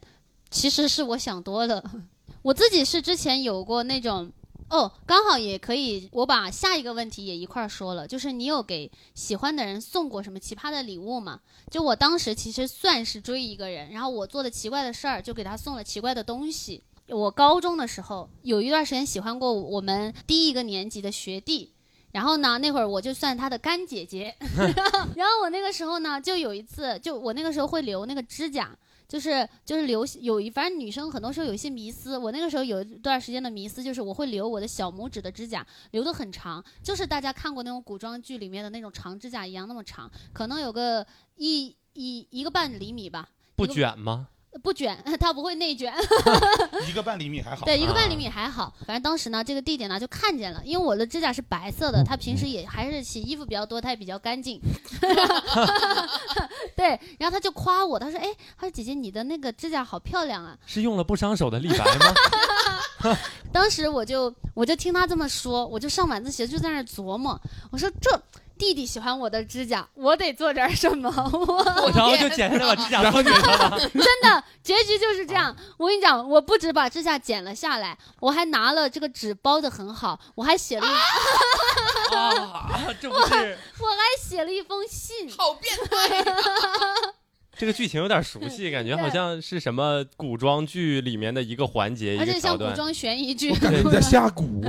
其实是我想多了。我自己是之前有过那种。哦，刚好也可以，我把下一个问题也一块儿说了，就是你有给喜欢的人送过什么奇葩的礼物吗？就我当时其实算是追一个人，然后我做的奇怪的事儿，就给他送了奇怪的东西。我高中的时候有一段时间喜欢过我们第一个年级的学弟，然后呢，那会儿我就算他的干姐姐，然后我那个时候呢，就有一次，就我那个时候会留那个指甲，就是就是留有一，反正女生很多时候有一些迷思，我那个时候有一段时间的迷思就是我会留我的小拇指的指甲，留得很长，就是大家看过那种古装剧里面的那种长指甲一样那么长，可能有个一一一个半厘米吧，不卷吗？不卷，他不会内卷。一个半厘米还好。对，一个半啊厘米还好。反正当时呢，这个弟弟呢就看见了，因为我的指甲是白色的，他平时也还是洗衣服比较多，他也比较干净。对，然后他就夸我，他说：“哎，他说姐姐你的那个指甲好漂亮啊。是用了不伤手的立白吗？”当时我就我就听他这么说，我就上晚自习就在那儿琢磨，我说这。弟弟喜欢我的指甲，我得做点什么。我然后就剪下来把指甲送给他了。真的结局就是这样。我跟你讲，我不止把指甲剪了下来，我还拿了这个纸包的很好，我还写了一，啊，这不是我还写了一封信。好变态！这个剧情有点熟悉，感觉好像是什么古装剧里面的一个环节，一而个桥段。且像古装悬疑剧我，感觉你在下蛊，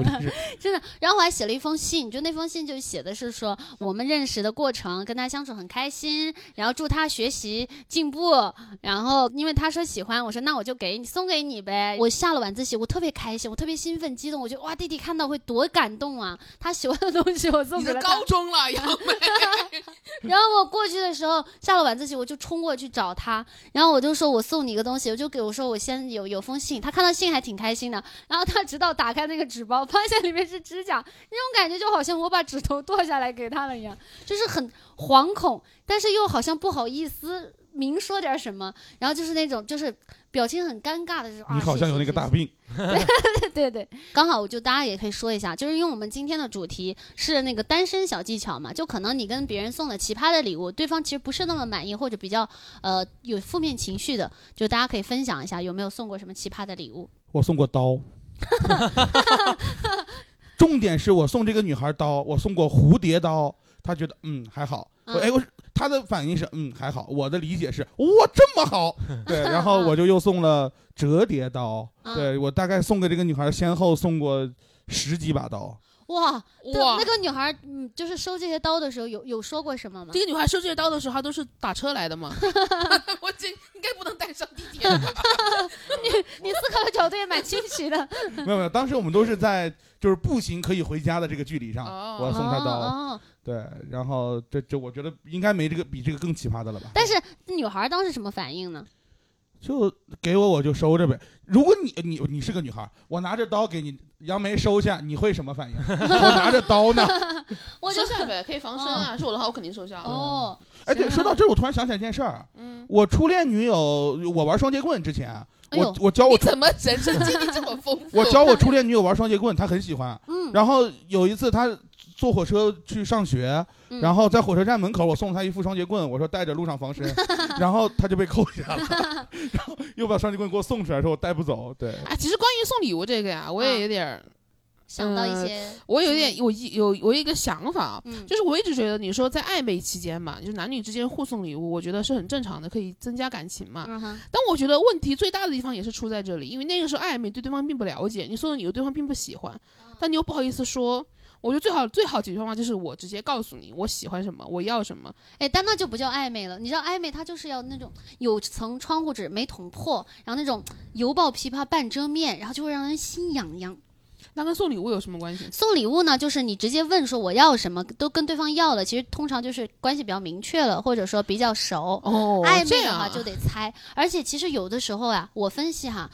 真的。然后我还写了一封信，就那封信就写的是说我们认识的过程，跟他相处很开心，然后祝他学习进步。然后因为他说喜欢，我说那我就给你送给你呗。我下了晚自习，我特别开心，我特别兴奋激动，我觉得哇，弟弟看到会多感动啊！他喜欢的东西我送你的给了他高。中了，杨梅。然后我过去的时候，下了晚自习，我就冲过去找他，然后我就说我送你一个东西，我就给我说我先有有封信，他看到信还挺开心的，然后他直到打开那个纸包，发现里面是指甲，那种感觉就好像我把指头剁下来给他了一样，就是很惶恐，但是又好像不好意思明说点什么，然后就是那种就是表情很尴尬的，就是啊你好像有那个大病。对对对，刚好我就大家也可以说一下，就是因为我们今天的主题是那个单身小技巧嘛，就可能你跟别人送了奇葩的礼物，对方其实不是那么满意，或者比较呃有负面情绪的，就大家可以分享一下有没有送过什么奇葩的礼物。我送过刀，重点是我送这个女孩刀，我送过蝴蝶刀，她觉得嗯还好，我嗯哎我她的反应是嗯还好，我的理解是哇这么好，对，然后我就又送了折叠刀，嗯。对我大概送给这个女孩先后送过十几把刀，哇，对哇那个女孩嗯，就是收这些刀的时候有有说过什么吗这？个女孩收这些刀的时候，她都是打车来的吗？我这应该不能带上地铁 吧。你思考的角度也蛮清晰的。没有没有，当时我们都是在就是步行可以回家的这个距离上，哦我要送她刀，哦，对，然后这这我觉得应该没这个比这个更奇葩的了吧？但是女孩当时什么反应呢？就给我我就收着呗。如果你你你是个女孩，我拿着刀给你，杨梅收下，你会什么反应？我拿着刀呢。我就收下呗，可以防身啊。是我的话，我肯定收下。哦，哎，对，说到这儿，我突然想起来一件事儿。嗯，我初恋女友，我玩双截棍之前，我我教我怎么人生经历这么丰富？我教我初恋女友玩双截棍，她很喜欢。嗯，然后有一次她坐火车去上学，嗯然后在火车站门口，我送他一副双截棍，我说带着路上防身，然后他就被扣下了，然后又把双截棍给我送出来，说我带不走。对，哎，其实关于送礼物这个呀，我也有点儿，想到一些，我有点我一有我有一个想法啊，嗯，就是我一直觉得你说在暧昧期间嘛，就是男女之间互送礼物，我觉得是很正常的，可以增加感情嘛。嗯哼，但我觉得问题最大的地方也是出在这里，因为那个时候暧昧对对方并不了解，你送的礼物对方并不喜欢，但你又不好意思说。我觉得最好最好解决方法就是我直接告诉你我喜欢什么，我要什么。哎，但那就不叫暧昧了。你知道暧昧，它就是要那种有层窗户纸没捅破，然后那种犹抱琵琶半遮面，然后就会让人心痒痒。那跟送礼物有什么关系？送礼物呢，就是你直接问说我要什么，都跟对方要了，其实通常就是关系比较明确了，或者说比较熟。哦暧昧的话就得猜，而且其实有的时候啊，我分析哈。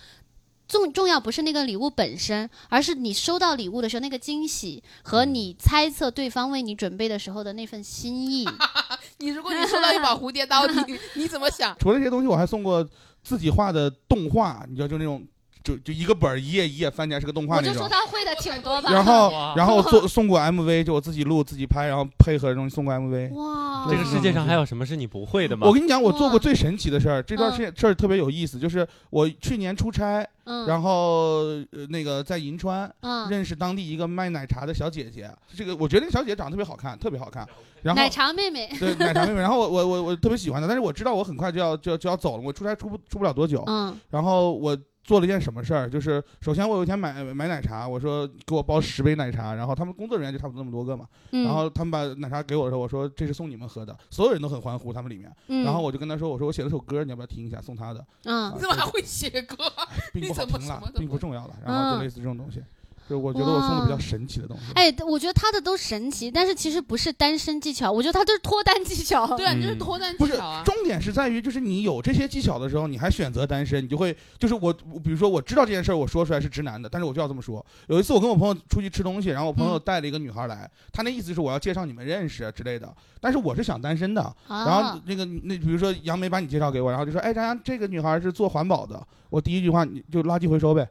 重重要不是那个礼物本身，而是你收到礼物的时候那个惊喜和你猜测对方为你准备的时候的那份心意。你如果你收到一把蝴蝶刀，你你怎么想？除了这些东西，我还送过自己画的动画，你知道，就那种就就一个本儿一页一页翻起来是个动画那种。我就说他会的挺多吧。然后然后 做送过 MV，就我自己录自己拍，然后配合的东西送过 MV。哇，这个世界上还有什么是你不会的吗？我跟你讲，我做过最神奇的事儿，这段事事儿特别有意思，就是我去年出差，嗯，然后呃那个在银川嗯，认识当地一个卖奶茶的小姐姐，这个我觉得那个小姐姐长得特别好看，特别好看。然后奶茶妹妹，对奶茶妹妹，然后我我我我特别喜欢她，但是我知道我很快就要就要就要走了，我出差出不出不了多久。嗯然后我做了一件什么事儿，就是首先我有一天买买奶茶，我说给我包十杯奶茶，然后他们工作人员就差不多那么多个嘛，嗯，然后他们把奶茶给我的时候，我说这是送你们喝的，所有人都很欢呼，他们里面，嗯，然后我就跟他说，我说我写了首歌，你要不要听一下，送他的，嗯。啊你 怎么还会写歌？并不好你怎么听了并不重要了，然后嗯就类似这种东西，就我觉得我送的比较神奇的东西。哎，我觉得他的都神奇，但是其实不是单身技巧，我觉得他都是脱单技巧。对啊，嗯你就是脱单技巧 啊。重点是在于，就是你有这些技巧的时候，你还选择单身，你就会就是我，我比如说我知道这件事儿，我说出来是直男的，但是我就要这么说。有一次我跟我朋友出去吃东西，然后我朋友带了一个女孩来，他那意思是我要介绍你们认识啊之类的，但是我是想单身的。啊，然后那个那比如说杨梅把你介绍给我，然后就说，哎，张扬这个女孩是做环保的，我第一句话你就垃圾回收呗。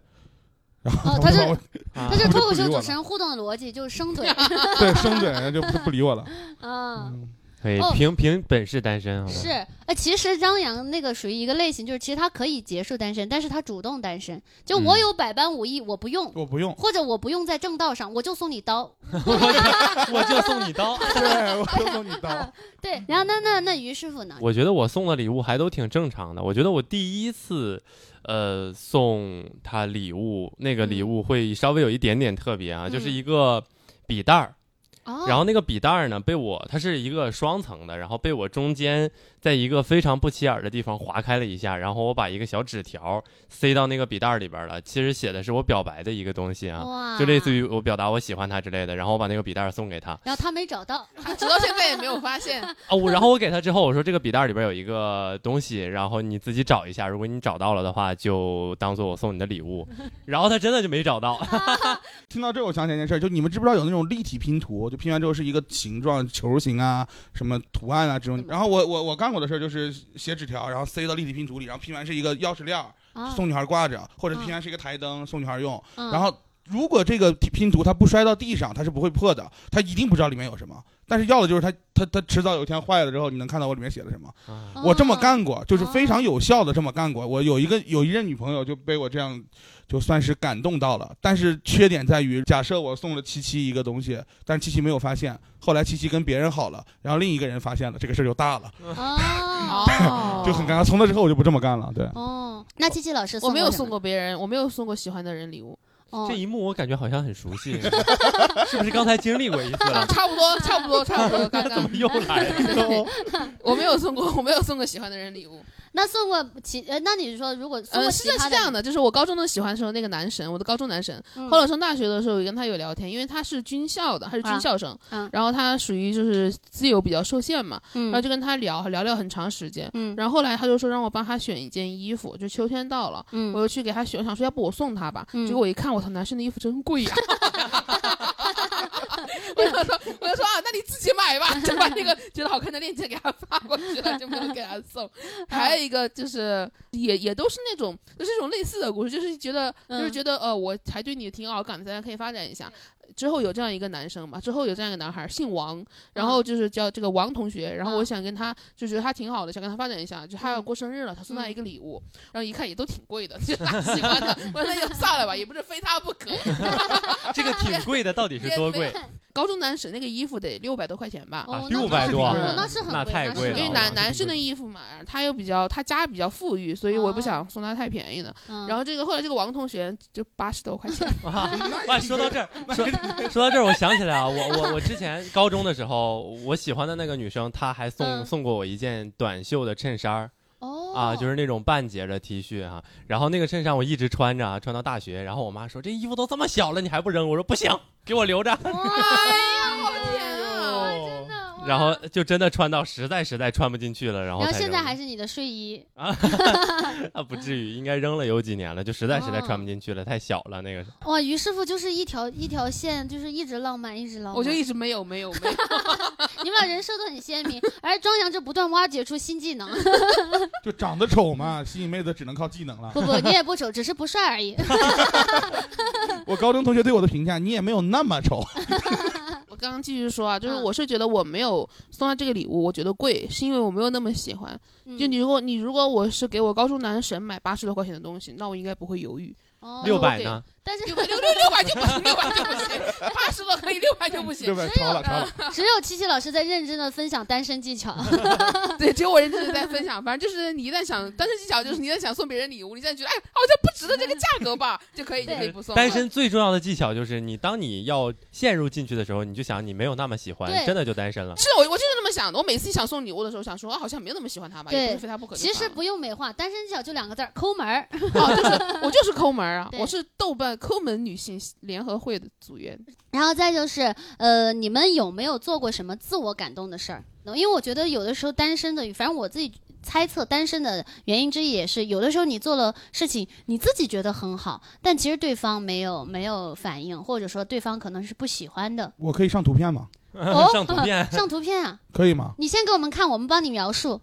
然后哦他是把我啊他是脱口秀主持人互动的逻辑，就是生 嘴。对生嘴就不不理我了。嗯，嗯，可以哦凭凭本事单身，好吗？是，呃，其实张扬那个属于一个类型，就是其实他可以结束单身，但是他主动单身。就我嗯有百般武艺，我不用，我不用，或者我不用在正道上，我就送你刀。我就送你刀。对，我就送你刀。对，然后那那那于师傅呢？我觉得我送的礼物还都挺正常的。我觉得我第一次，呃，送他礼物，那个礼物会稍微有一点点特别啊，就是嗯一个笔袋儿。然后那个笔袋儿呢，被我它是一个双层的，然后被我中间在一个非常不起眼的地方划开了一下，然后我把一个小纸条塞到那个笔袋里边了。其实写的是我表白的一个东西啊，就类似于我表达我喜欢他之类的。然后我把那个笔袋送给他然后他没找到，直到现在也没有发现。哦，我然后我给他之后我说这个笔袋里边有一个东西，然后你自己找一下，如果你找到了的话，就当做我送你的礼物。然后他真的就没找到，听到这，我想起来一件事，就你们知不知道有那种立体拼图？就拼完之后是一个形状，球形啊，什么图案啊这种。然后我我我干过的事儿就是写纸条，然后塞到立体拼图里，然后拼完是一个钥匙链儿，啊，送女孩挂着，或者嗯拼完是一个台灯，送女孩用。嗯然后如果这个拼图它不摔到地上，它是不会破的，它一定不知道里面有什么。但是要的就是它它它迟早有一天坏了之后，你能看到我里面写的什么。啊我这么哦干过，就是非常有效的这么干过。我有一个有一任女朋友就被我这样，就算是感动到了。但是缺点在于，假设我送了七七一个东西，但是七七没有发现，后来七七跟别人好了，然后另一个人发现了，这个事儿就大了，哦 哦就很尴尬。从那之后我就不这么干了。对，哦，那七七老师我没有送过别人，我没有送过喜欢的人礼物。哦这一幕我感觉好像很熟悉，是不是刚才经历过一次啊，了？差不多，差不多，差不多，刚刚 又来了？我没有送过，我没有送过喜欢的人礼物。那送过其呃，那你说如果送过呃，是这是这样的，就是我高中的喜欢的时候，那个男神，我的高中男神，嗯。后来上大学的时候，也跟他有聊天，因为他是军校的，他是军校生，嗯。然后他属于就是自由比较受限嘛，然后嗯就跟他聊聊聊很长时间。嗯。然后后来他就说让我帮他选一件衣服，就秋天到了，我嗯，又去给他选，我想说要不我送他吧，嗯。结果我一看，我操，男生的衣服真贵呀、我就说，我就说啊，那你自己买吧，就把那个觉得好看的链接给他发过去了，就没有给他送。还有一个就是，也也都是那种，就是一种类似的故事，就是觉得，就是嗯觉得，呃，我还对你挺有好感的，大家可以发展一下。之后有这样一个男生嘛，之后有这样一个男孩，姓王，然后就是叫这个王同学，然后我嗯想跟他就觉得他挺好的，想跟他发展一下，就他要嗯过生日了，他送他嗯一个礼物，然后一看也都挺贵的，就他喜欢的，我说那就算了吧，也不是非他不可。这个挺贵的，到底是多贵？高中男神那个衣服得六百多块钱吧，哦，啊那600多那是很那贵是很太贵了因为男男生的衣服嘛，他又比较他家比较富裕，所以我也不哦想送他太便宜的。嗯然后这个后来这个王同学就八十多块钱，哇，哇说到这儿，说 说到这儿，我想起来啊，我我我之前高中的时候，我喜欢的那个女生，她还送、嗯送过我一件短袖的衬衫儿哦啊，就是那种半截的 T 恤哈、然后那个衬衫我一直穿着啊，穿到大学。然后我妈说这衣服都这么小了，你还不扔？我说不行，给我留着。哎呀，我的天啊！真的哇然后就真的穿到实在实在穿不进去了，然后然后现在还是你的睡衣，啊，不至于，应该扔了有几年了，就实在实在穿不进去了，太小了那个是。哇，于师傅就是一条一条线，就是一直浪漫，一直浪漫。我就一直没有没有没有，你们俩人设都很鲜明，而庄阳就不断挖掘出新技能。就长得丑嘛，吸引妹子只能靠技能了。不不，你也不丑，只是不帅而已。我高中同学对我的评价，你也没有那么丑。我刚刚继续说啊，就是嗯我是觉得我没有送他这个礼物，我觉得贵，是因为我没有那么喜欢。就你如果你如果我是给我高中男神买八十多块钱的东西，那我应该不会犹豫。哦六百呢？但是六百六六六百就不行，六百就不行，八十多可以，六百就不六行。百超了超了，只有七七老师在认真的分享单身技巧。对，只有我认真的在分享。反正就是你一旦想单身技巧，就是你一旦想送别人礼物，你现在觉得哎，好像不值得这个价格吧，就可以就可以不送。单身最重要的技巧就是，你当你要陷入进去的时候，你就想你没有那么喜欢，真的就单身了。是我我就是想的。我每次想送礼物的时候，想说啊，好像没有那么喜欢他吧，对也不是非他不可。其实不用美化，单身技巧就两个字儿：抠门儿。哦，就是我就是抠门儿啊，我是豆瓣抠门女性联合会的组员。然后再就是，呃，你们有没有做过什么自我感动的事儿？因为我觉得有的时候单身的，反正我自己猜测单身的原因之一也是，有的时候你做了事情，你自己觉得很好，但其实对方没有没有反应，或者说对方可能是不喜欢的。我可以上图片吗？哦上图片。上图片啊，可以吗？你先给我们看，我们帮你描述。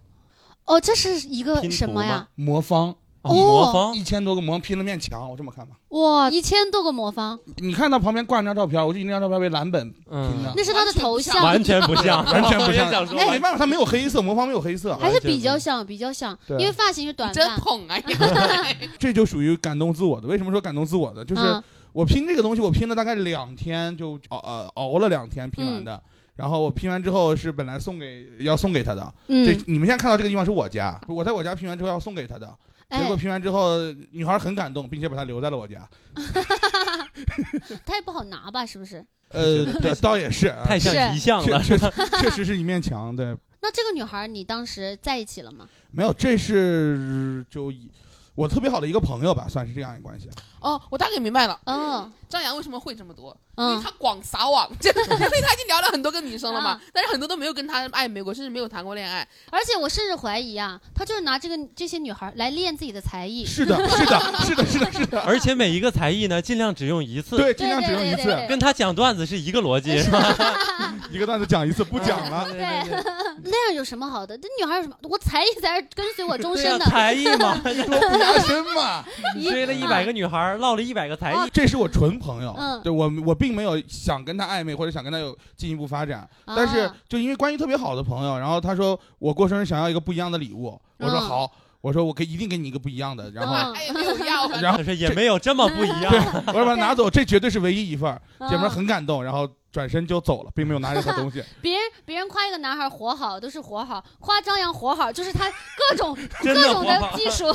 哦，这是一个什么呀？魔方。哦魔方。一千多个魔方拼了面墙，我这么看吧。哇，一千多个魔方，你看他旁边挂那张照片，我就以那张照片为蓝本拼嗯的，那是他的头像，完全不像，完全不像。没办法，他没有黑色，魔方没有黑色，还是比较像，比较像，因为发型是短真发，捧啊！这就属于感动自我的。为什么说感动自我的？就是嗯我拼这个东西，我拼了大概两天，就熬呃熬了两天拼完的。然后我拼完之后是本来送给要送给他的，这嗯，你们现在看到这个地方是我家，我在我家拼完之后要送给他的，结哎果，拼完之后女孩很感动，并且把它留在了我家。他也不好拿吧？是不是？呃，对，倒也是，啊太像是遗像了。确确实 确实是一面墙，对，那这个女孩，你当时在一起了吗？没有，这是就以我特别好的一个朋友吧，算是这样一个关系。哦，我大概明白了，嗯，张扬为什么会这么多，因为嗯他广撒网，就因为他已经聊了很多个女生了嘛啊，但是很多都没有跟他暧昧过，甚至没有谈过恋爱。而且我甚至怀疑啊，他就是拿这个这些女孩来练自己的才艺。是的，是的，是的，是的，是的，而且每一个才艺呢，尽量只用一次，对，尽量只用一次，跟他讲段子是一个逻辑，是吧？一个段子讲一次，不讲了。对，那样有什么好的？这女孩有什么？我才艺才是跟随我终身的。才艺嘛，多不压身嘛。你追了一百个女孩，唠了一百个才艺，这是我纯朋友，嗯对我我并没有想跟他暧昧或者想跟他有进一步发展，啊。但是就因为关系特别好的朋友，然后他说我过生日想要一个不一样的礼物，我说嗯。好，我说我给一定给你一个不一样的，然后嗯他也没有要，然后也没有这么不一样。我说把它拿走，这绝对是唯一一份姐们儿很感动，然后转身就走了，并没有拿任何东西。别人别人夸一个男孩活好都是活好，夸张扬活好就是他各种 各种的技术。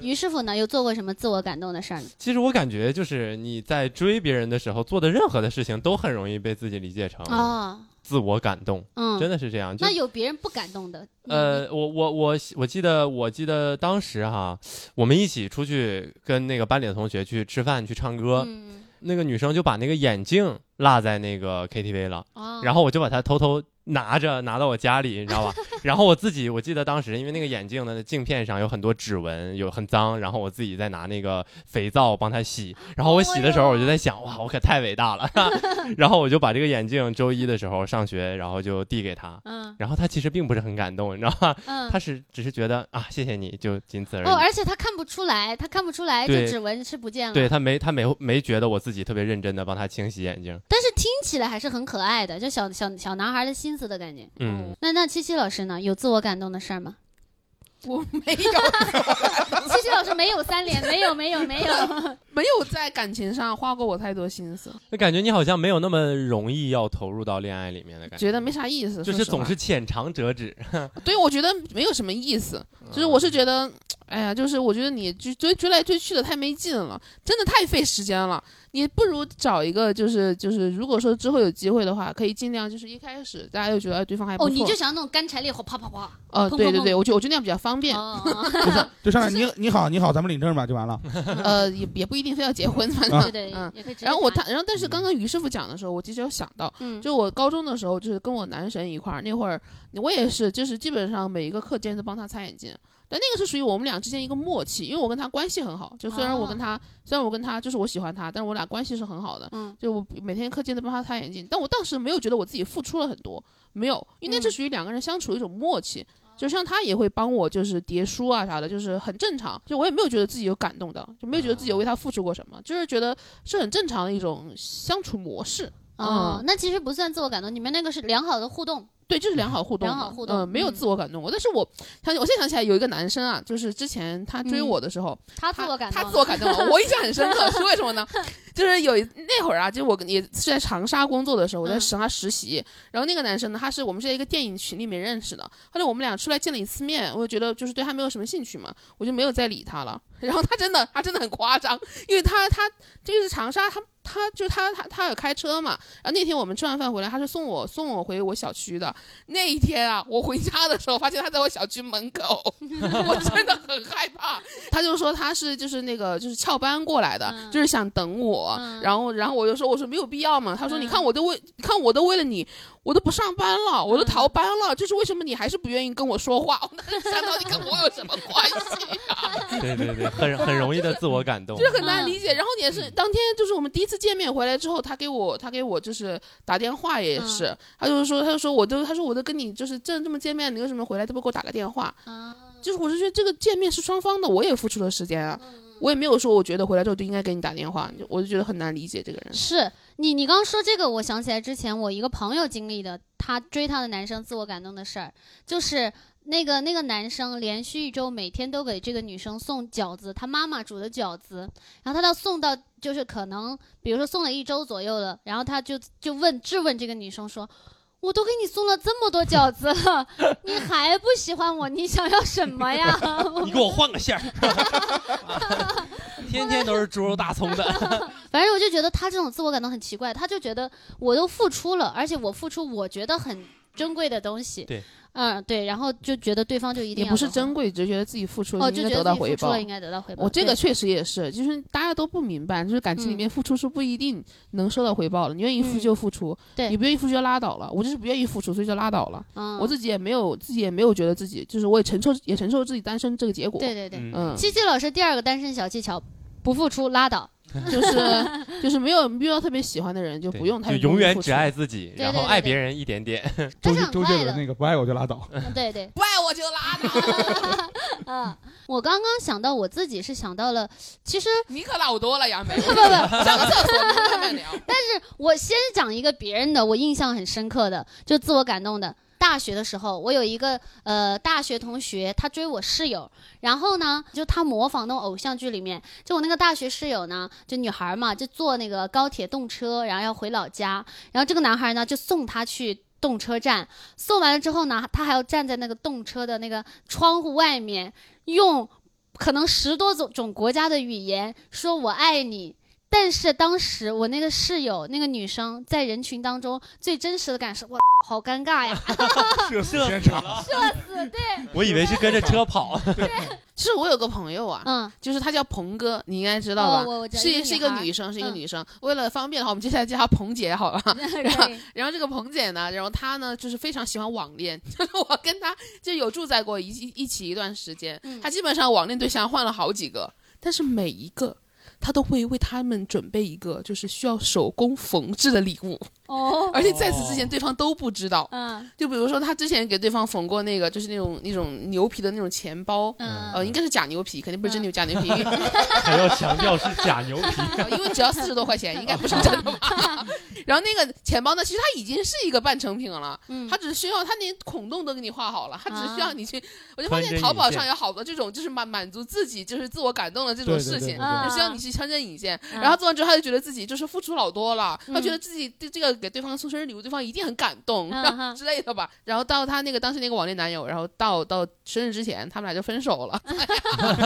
于师傅呢，又做过什么自我感动的事儿呢？其实我感觉就是你在追别人的时候做的任何的事情，都很容易被自己理解成啊，自我感动，嗯，真的是这样。那有别人不感动的？呃，我我我我记得我记得当时哈，我们一起出去跟那个班里的同学去吃饭去唱歌，嗯，那个女生就把那个眼镜落在那个 KTV 了，哦，然后我就把她偷偷拿着拿到我家里，你知道吧？然后我自己我记得当时因为那个眼镜的镜片上有很多指纹，有很脏，然后我自己在拿那个肥皂帮他洗。然后我洗的时候我就在想，哇，我可太伟大了。然后我就把这个眼镜周一的时候上学，然后就递给他。嗯然后他其实并不是很感动，你知道吗？嗯他是只是觉得啊，谢谢你，就仅此而已。哦，而且他看不出来，他看不出来，对这指纹是不见了。对，他没他没没觉得我自己特别认真的帮他清洗眼镜。但是听起来还是很可爱的，就小小小男孩的心思的感觉。嗯，那那七七老师呢？有自我感动的事儿吗？我没有 七七老师没有三连，没有没有没有。没有在感情上花过我太多心思，就感觉你好像没有那么容易要投入到恋爱里面的感觉，觉得没啥意思，就是总是浅尝辄止。对，我觉得没有什么意思。就是我是觉得，哎呀，就是我觉得你追追追来追去的太没劲了，真的太费时间了。你不如找一个，就是就是，如果说之后有机会的话，可以尽量就是一开始大家就觉得哎对方还不哦，你就想要那种干柴烈火，啪啪啪。哦，对对对，我觉得我觉得那样比较方便。哦，就上来你你好你好，咱们领证吧，就完了。呃，也也不一定非要结婚，反正。啊对对嗯，也可以然后我谈谈，然后但是刚刚于师傅讲的时候，我其实有想到，嗯，就我高中的时候，就是跟我男神一块儿，那会儿我也是，就是基本上每一个课间都帮他擦眼镜。但那个是属于我们俩之间一个默契，因为我跟他关系很好，就虽然我跟他，虽然我跟他就是我喜欢他，但是我俩关系是很好的。嗯，就我每天课间都帮他擦眼镜，但我当时没有觉得我自己付出了很多，没有，因为那是属于两个人相处的一种默契。就像他也会帮我，就是叠书啊啥的，就是很正常。就我也没有觉得自己有感动的，就没有觉得自己有为他付出过什么，就是觉得是很正常的一种相处模式。哦，嗯那其实不算自我感动，你们那个是良好的互动。对，就是良好互动嘛，良好互动嗯，没有嗯自我感动过。但是我想，我现在想起来有一个男生啊，就是之前他追嗯我的时候，他自我感动，他自我感动了，我印象很深刻，是为什么呢？就是有一那会儿啊，就我也是在长沙工作的时候，我在嗯长沙实习，然后那个男生呢，他是我们是在一个电影群里面认识的，后来我们俩出来见了一次面，我就觉得就是对他没有什么兴趣嘛，我就没有再理他了。然后他真的，他真的很夸张，因为他他这个是长沙，他他就他他他有开车嘛，然后那天我们吃完饭回来，他是送我送我回我小区的。那一天啊，我回家的时候发现他在我小区门口，我真的很害怕。他就说他是就是那个就是翘班过来的，嗯就是想等我。嗯然后然后我就说我说没有必要嘛。他说嗯你看我都为你看我都为了你，我都不上班了，我都逃班了，就是为什么你还是不愿意跟我说话？我那想到底跟我有什么关系啊？对对对，很很容易的自我感动就。是很难理解。然后也是当天就是我们第一次见面回来之后，他给我他给我就是打电话也是，他就是说他就说我都他说我都跟你就是正这么见面，你为什么回来都不给我打个电话？啊，就是我是觉得这个见面是双方的，我也付出了时间啊，我也没有说我觉得回来之后就应该给你打电话，我就觉得很难理解这个人。是你，你刚刚说这个，我想起来之前我一个朋友经历的，他追他的男生自我感动的事儿，就是那个那个男生连续一周每天都给这个女生送饺子，他妈妈煮的饺子，然后他到送到就是可能比如说送了一周左右了，然后他就就问质问这个女生说。我都给你送了这么多饺子了，你还不喜欢我？你想要什么呀？你给我换个馅儿，天天都是猪肉大葱的。反正我就觉得他这种自我感到很奇怪，他就觉得我都付出了，而且我付出我觉得很珍贵的东西。对，嗯，对，然后就觉得对方就一定也不是珍贵，只是觉得自己付出了哦，应该得到回报得自己付出了。应该得到回报。对我这个确实也是，就是大家都不明白，就是感情里面付出是不一定能收到回报的。你愿意付嗯就付出，对你不愿意付出就拉倒了。我就是不愿意付出，所以就拉倒了。嗯，我自己也没有，自己也没有觉得自己，就是我也承受，也承受自己单身这个结果。对对对。嗯，嗯，七七老师第二个单身小技巧，不付出拉倒。就是就是没有遇到特别喜欢的人，就不用太就永远只爱自己，然后爱别人一点点。周周杰伦那个不爱我就拉倒。嗯对对，不爱我就拉倒。嗯，我刚刚想到我自己是想到了，其实 你可老多了，杨梅。不不不，上个厕所，我们慢慢聊。我先讲一个别人的，我印象很深刻的，就自我感动的。大学的时候，我有一个呃大学同学，他追我室友，然后呢，就他模仿那种偶像剧里面，就我那个大学室友呢，就女孩嘛，就坐那个高铁动车，然后要回老家，然后这个男孩呢就送她去动车站，送完了之后呢，他还要站在那个动车的那个窗户外面，用可能十多种种国家的语言说我爱你。但是当时我那个室友那个女生在人群当中最真实的感受，哇，好尴尬呀！社死现场，我以为是跟着车跑，其实我有个朋友啊，嗯，就是他叫鹏哥，你应该知道吧？哦我我是一个是一个女生，是一个嗯。女生。为了方便的话，我们接下来叫她鹏姐好了。然后对，然后这个鹏姐呢，然后她呢就是非常喜欢网恋，就是我跟她就有住在过一一一起一段时间，嗯。她基本上网恋对象换了好几个，但是每一个。他都会为他们准备一个就是需要手工缝制的礼物，哦，而且在此之前对方都不知道。嗯就比如说，他之前给对方缝过那个，就是那种那种牛皮的那种钱包，嗯，呃，应该是假牛皮，肯定不是真牛假牛皮，还要强调是假牛皮。因为只要四十多块钱，应该不是真的吧？然后那个钱包呢，其实它已经是一个半成品了，嗯它只需要它连孔洞都给你画好了，它只需要你去。我就发现淘宝上有好多这种就是满满足自己就是自我感动的这种事情，对就需要你去穿针引线。嗯然后做完之后，他就觉得自己就是付出老多了，嗯他觉得自己对这个给对方送生日礼物，对方一定很感动，嗯然后嗯之类的吧。然后到他那个当时那个网恋男友，然后到到生日之前，他们俩就分手了。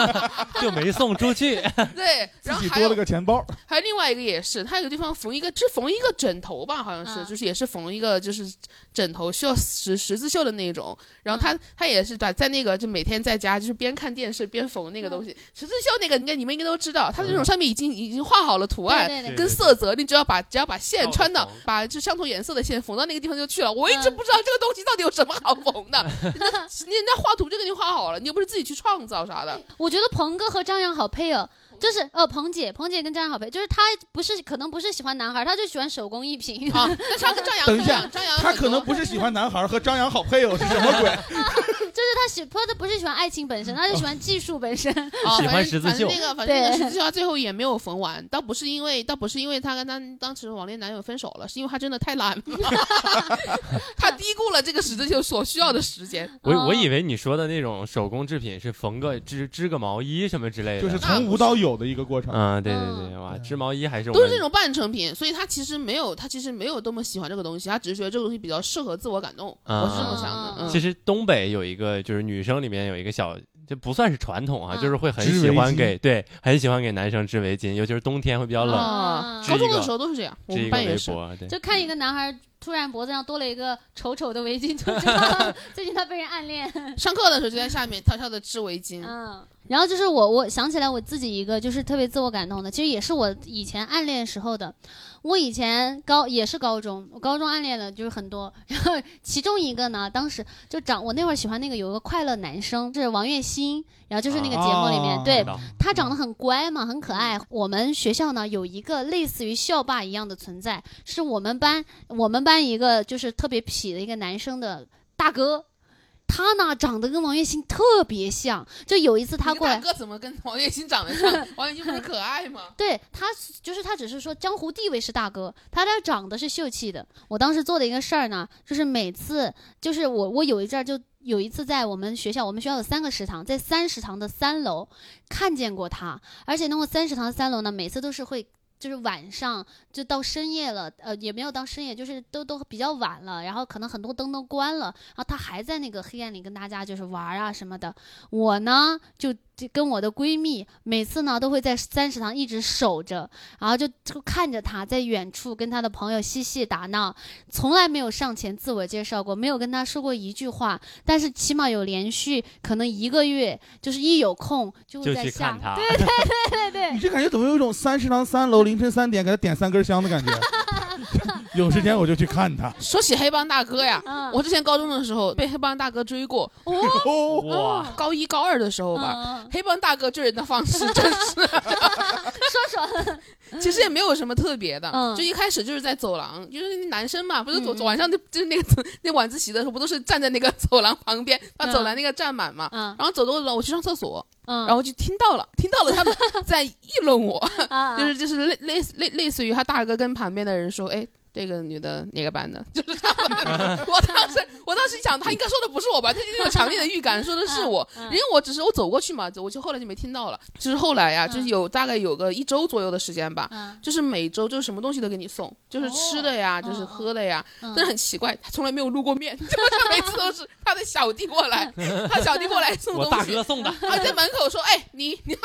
就没送出去。对，自己多然后还有了个钱包，还有另外一个也是，他有个地方缝一个，是缝一个枕头吧，好像是，嗯就是也是缝一个就是枕头需要十十字绣的那种。然后他、他也是把在那个就每天在家就是边看电视边缝那个东西，十字绣那个应该你们应该都知道，它那种上面已经已经画好了图案。对对对，跟色泽，你只要把只要把线穿到缝，把就相同颜色的线缝到那个地方就去了。我一直嗯不知道这个东西到底有什么好缝的，人家人家画图就给你画好了，你又不是自己去创造啥的。我觉得鹏哥和张扬好配哦。就是呃，鹏姐，鹏姐跟张扬好配，就是他不是可能不是喜欢男孩，他就喜欢手工艺品。啊，那张张扬，等一下张扬，张扬他可能不是喜欢男孩和张扬好配哦是什么鬼？就是他喜，他不是喜欢爱情本身，他是喜欢技术本身。哦，喜欢反正十字绣反正那个，反正那个对十字绣他最后也没有缝完，倒不是因为，倒不是因为他跟他当时网恋男友分手了，是因为他真的太懒了，他低估了这个十字绣所需要的时间。我哦我以为你说的那种手工制品是缝个织织个毛衣什么之类的，就是从无到有的一个过程。嗯，对对嗯对，哇，织毛衣还是都是这种半成品，所以他其实没有，他其实没有多么喜欢这个东西，他只是觉得这个东西比较适合自我感动。啊我是这么想的。嗯，其实东北有一个，就是女生里面有一个小，就不算是传统啊，嗯就是会很喜欢给对，很喜欢给男生织围巾，尤其是冬天会比较冷，啊，织一个高中的时候都是这样，我们班也是。围脖，对，就看一个男孩突然脖子上多了一个丑丑的围巾，就知道 最近他被人暗恋。上课的时候就在下面悄悄的织围巾。嗯，然后就是我，我想起来我自己一个就是特别自我感动的，其实也是我以前暗恋时候的。我以前高也是高中，我高中暗恋的就是很多，然后其中一个呢，当时就长我那会儿喜欢那个有个快乐男生，是王栎鑫，然后就是那个节目里面，啊对他长得很乖嘛，很可爱。我们学校呢有一个类似于校霸一样的存在，是我们班我们班一个就是特别痞的一个男生的大哥。他呢长得跟王栎鑫特别像，就有一次他你过来大，哥怎么跟王栎鑫长得像？王栎鑫不是可爱吗？对他就是他只是说江湖地位是大哥，他这长得是秀气的。我当时做的一个事儿呢，就是每次就是我我有一阵儿就有一次在我们学校，我们学校有三个食堂，在三食堂的三楼看见过他，而且那个三食堂的三楼呢，每次都是会。就是晚上就到深夜了，呃，也没有到深夜，就是都都比较晚了，然后可能很多灯都关了，然后他还在那个黑暗里跟大家就是玩儿啊什么的。我呢就就跟我的闺蜜每次呢都会在三食堂一直守着，然后就就看着他在远处跟他的朋友嬉戏打闹，从来没有上前自我介绍过，没有跟他说过一句话，但是起码有连续可能一个月，就是一有空就会就在下对对对。对对你这感觉怎么有一种三食堂三楼凌晨三点给他点三根香的感觉？有时间我就去看他。说起黑帮大哥呀，嗯我之前高中的时候被黑帮大哥追过，哦，哇，高一高二的时候吧。嗯，黑帮大哥追人的方式真是，说说，其实也没有什么特别的，嗯就一开始就是在走廊，就是那男生嘛，不是走嗯走晚上就就是那个 那晚自习的时候，不都是站在那个 走廊旁边，把嗯走廊那个站满嘛。嗯然后走走走，我去上厕所，嗯，然后就听到了，听到了他们 在议论我，啊就是就是类类似类类似于他大哥跟旁边的人说，哎。这个女的哪个班的？就是他们。我当时，我当时想，他应该说的不是我吧？他有强烈的预感，说的是我。因为我只是我走过去嘛，我就后来就没听到了。就是后来呀，嗯就是有大概有个一周左右的时间吧，嗯就是每周就是什么东西都给你送，就是吃的呀，就是喝的呀。嗯但是很奇怪，他从来没有露过面，就是每次都是他的小弟过来，他小弟过来送东西。大哥送的。他在门口说：“哎，你你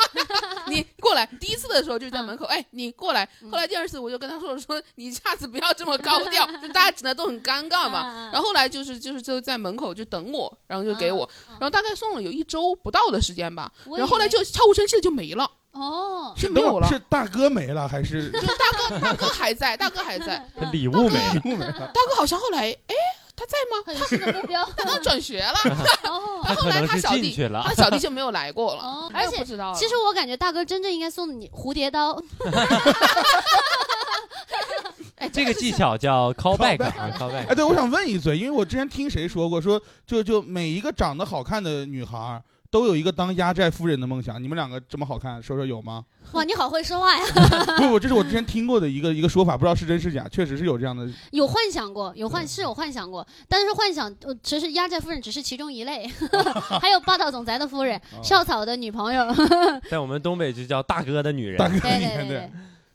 你过来。”第一次的时候就在门口，哎，你过来。后来第二次我就跟他说说，你下次不要这么高调，就大家呢都很尴尬嘛。嗯然后后来就是就是就在门口就等我，然后就给我，然后大概送了有一周不到的时间吧。然后后来就悄无声息的就没了，哦，是没有了。是大哥没了还是就大哥大哥还在，大哥还在，礼物没？礼物没了？大哥好像后来哎他在吗？很新的目标，他刚转学了，哦 他后来他小弟去了他。小弟就没有来过了。哦，而且不知道了，其实我感觉大哥真正应该送你蝴蝶刀，哎，这个技巧叫 callback 啊，callback。哎，对，我想问一嘴，因为我之前听谁说过，说就就每一个长得好看的女孩儿都有一个当压寨夫人的梦想。你们两个这么好看，说说有吗？哇，你好会说话呀！不不，这是我之前听过的一个一个说法，不知道是真是假，确实是有这样的。有幻想过，有幻是有幻想过，但是幻想，呃，其实压寨夫人只是其中一类，还有霸道总裁的夫人，哦校草的女朋友，在我们东北就叫大哥的女人。大哥，对你看对对对对，，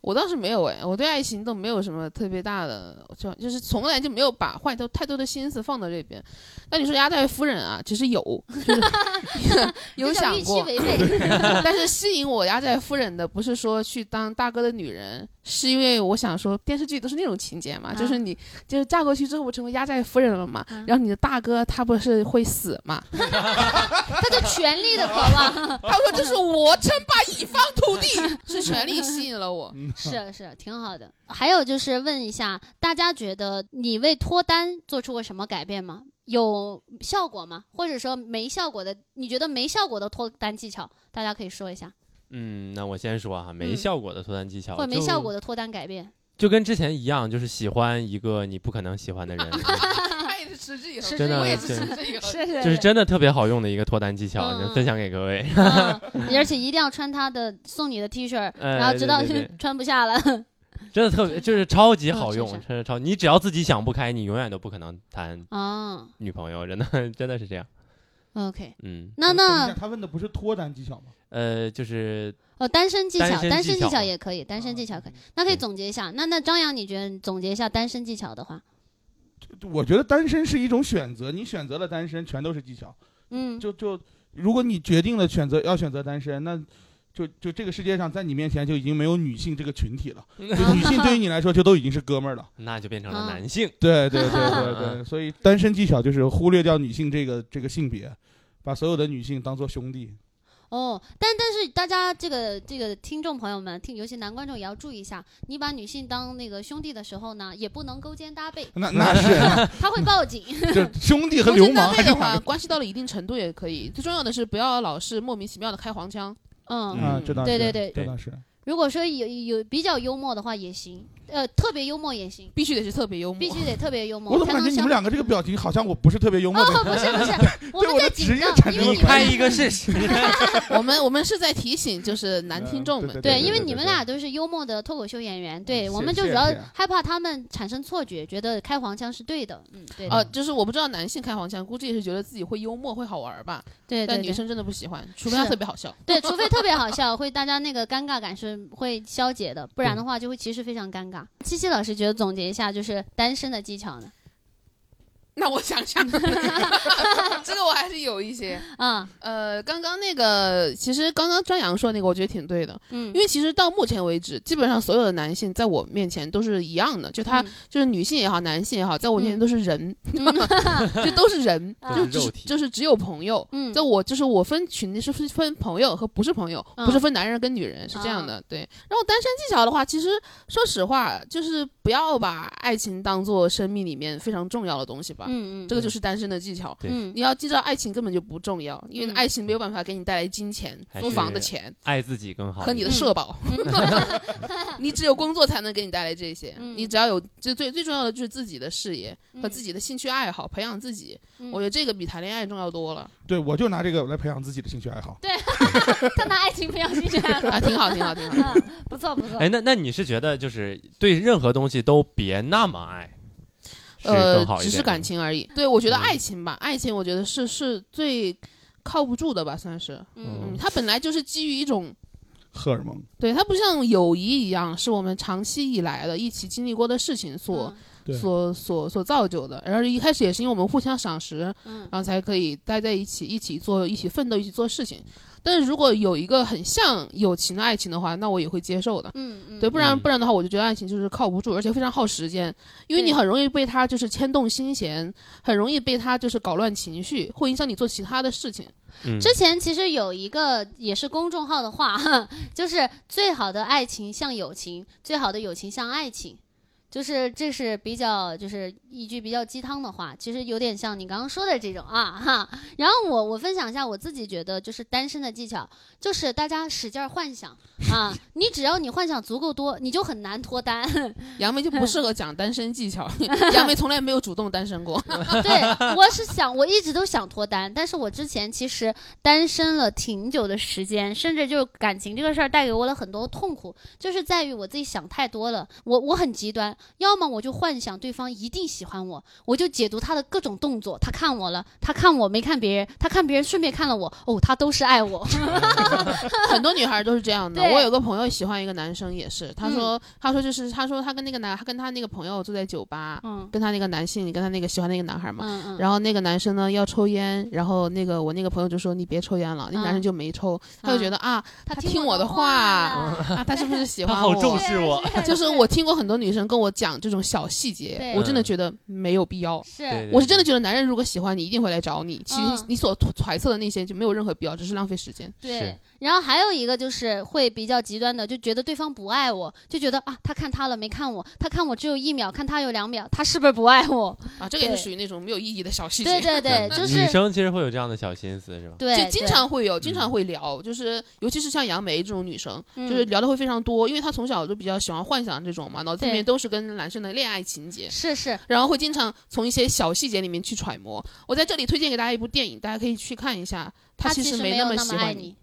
我倒是没有哎，我对爱情都没有什么特别大的，就就是从来就没有把坏多太多的心思放到这边。那你说压寨夫人啊，其实有，就是 有想过，但是吸引我压寨夫人的不是说去当大哥的女人，是因为我想说电视剧都是那种情节嘛，嗯就是你就是嫁过去之后不成为压寨夫人了嘛，嗯然后你的大哥他不是会死嘛，他就权力的渴望，他说这是我称霸一方土地，是权力吸引了我。是是挺好的。还有就是问一下，大家觉得你为脱单做出过什么改变吗？有效果吗？或者说没效果的，你觉得没效果的脱单技巧，大家可以说一下，嗯，那我先说哈，没嗯效果的脱单技巧，或者没效果的脱单改变。就跟之前一样，就是喜欢一个你不可能喜欢的人，他也是持之以恒，是真的我也是对持之以恒。是是就是真的特别好用的一个脱单技巧，分享给各位。嗯，而且一定要穿他的送你的 T 恤，哎然后直到穿不下了。真的特别，就是超级好用嗯是是，真的超。你只要自己想不开，你永远都不可能谈哦女朋友，真的真的是这样。，OK，嗯，那那他问的不是脱单技巧吗？呃，就是哦，单身技巧，单身技巧也可以，单身技巧可以。那可以总结一下。那那张扬，你觉得总结一下单身技巧的话，我觉得单身是一种选择，你选择了单身，全都是技巧。嗯，就就如果你决定了选择要选择单身，那就就这个世界上在你面前就已经没有女性这个群体了，就女性对于你来说就都已经是哥们儿了。那就变成啊了男性。对对对对 对，所以单身技巧就是忽略掉女性这个这个性别，把所有的女性当做兄弟。哦，但但是大家这个这个听众朋友们，听尤其男观众也要注意一下，你把女性当那个兄弟的时候呢，也不能勾肩搭背，那那是，他会报警。就兄弟和勾肩流氓搭背的话，关系到了一定程度也可以。最重要的是不要老是莫名其妙的开黄腔。嗯，啊，这倒是，对对对这倒是。如果说有有比较幽默的话也行，呃，特别幽默也行，必须得是特别幽默，必须得特别幽 默。我怎么感觉你们两个这个表情好像我不是特别幽默的？哦，不是不 是，我们在紧张，职业产因为你们拍一个试试。我们我们是在提醒就是男听众们，对因为你们俩都是幽默的脱口秀演员，对我们就主要害怕他们产生错觉，觉得开黄腔是对的，嗯，对的，呃，就是我不知道男性开黄腔，估计也是觉得自己会幽默会好玩吧，对。但女生真的不喜欢，除非特别好笑。对，除非特别好笑，会大家那个尴尬感是会消解的，不然的话就会其实非常尴尬。七七老师觉得总结一下，就是单身的技巧呢？那我想想，这个我还是有一些。嗯，呃，刚刚那个，其实刚刚张扬说那个，我觉得挺对的，嗯，因为其实到目前为止，基本上所有的男性在我面前都是一样的，就他、嗯就是女性也好，男性也好，在我面前都是人，嗯就都是人，啊就就是只有朋友。嗯在我就是我分群是分分朋友和不是朋友，嗯不是分男人跟女人，是这样的。对，然后单身技巧的话，其实说实话，就是不要把爱情当做生命里面非常重要的东西吧。嗯嗯，这个就是单身的技巧。对嗯你要记着，爱情根本就不重要，因为嗯爱情没有办法给你带来金钱、租房的钱爱自己更好。和你的社保。你只有工作才能给你带来这些。嗯你只要有，就最最重要的就是自己的事业和嗯自己的兴趣爱好，培养自己。嗯我觉得这个比谈恋爱重要多了对，我就拿这个来培养自己的兴趣爱好。对 他拿爱情培养兴趣爱好，啊，挺好，挺好，挺好。嗯，不错不错。哎，那那你是觉得就是对任何东西都别那么爱，呃只是感情而已。对，我觉得嗯爱情吧，爱情我觉得是是最靠不住的吧，算是。嗯嗯，它本来就是基于一种荷尔蒙，对，它不像友谊一样，是我们长期以来的一起经历过的事情所、对所所所造就的。然后一开始也是因为我们互相赏识，嗯然后才可以待在一起，一起做，一起奋斗，一起做事情。但是如果有一个很像友情的爱情的话，那我也会接受的。嗯嗯，对，不然嗯不然的话，我就觉得爱情就是靠不住，而且非常耗时间，因为你很容易被他就是牵动心弦，很容易被他就是搞乱情绪，会影响你做其他的事情。嗯，之前其实有一个也是公众号的话，就是最好的爱情像友情，最好的友情像爱情。就是这是比较就是一句比较鸡汤的话，其实有点像你刚刚说的这种啊哈。然后我我分享一下我自己觉得就是单身的技巧，就是大家使劲儿幻想啊，你只要你幻想足够多，你就很难脱单。杨梅就不适合讲单身技巧，杨梅从来没有主动单身过。对，我是想，我一直都想脱单，但是我之前其实单身了挺久的时间，甚至就是感情这个事儿带给我了很多痛苦，就是在于我自己想太多了，我我很极端，要么我就幻想对方一定喜欢我，我就解读他的各种动作，他看我了，他看我没看别人，他看别人顺便看了我，哦，他都是爱我，很多女孩都是这样的。我有个朋友喜欢一个男生，也是，他说，他说就是，他说他跟那个男，他跟他那个朋友坐在酒吧，嗯。跟他那个男性，跟他那个喜欢那个男孩嘛。嗯嗯，然后那个男生呢要抽烟，然后那个我那个朋友就说你别抽烟了，那嗯男生就没抽，他就觉得啊，他他听我的话。啊，他是不是喜他好欢我？重视我，就是我听过很多女生跟我讲这种小细节，我真的觉得没有必要。是我是真的觉得男人如果喜欢你，一定会来找你。其实嗯你所揣测的那些就没有任何必要，只是浪费时间。对是，然后还有一个就是会比较极端的，就觉得对方不爱我，就觉得啊，他看他了没看我，他看我只有一秒，看他有两秒，他是不是不爱我？啊，这个也是属于那种没有意义的小细节。对对对，就是女生其实会有这样的小心思，是吧？对，就经常会有，经嗯常会聊，就是尤其是像杨梅这种女生，嗯就是聊的会非常多，因为她从小就比较喜欢幻想这种嘛，脑子里面都是跟男生的恋爱情节，是是，然后会经常从一些小细节里面去揣摩。我在这里推荐给大家一部电影，大家可以去看一下。他其实实没有那那么喜欢爱你，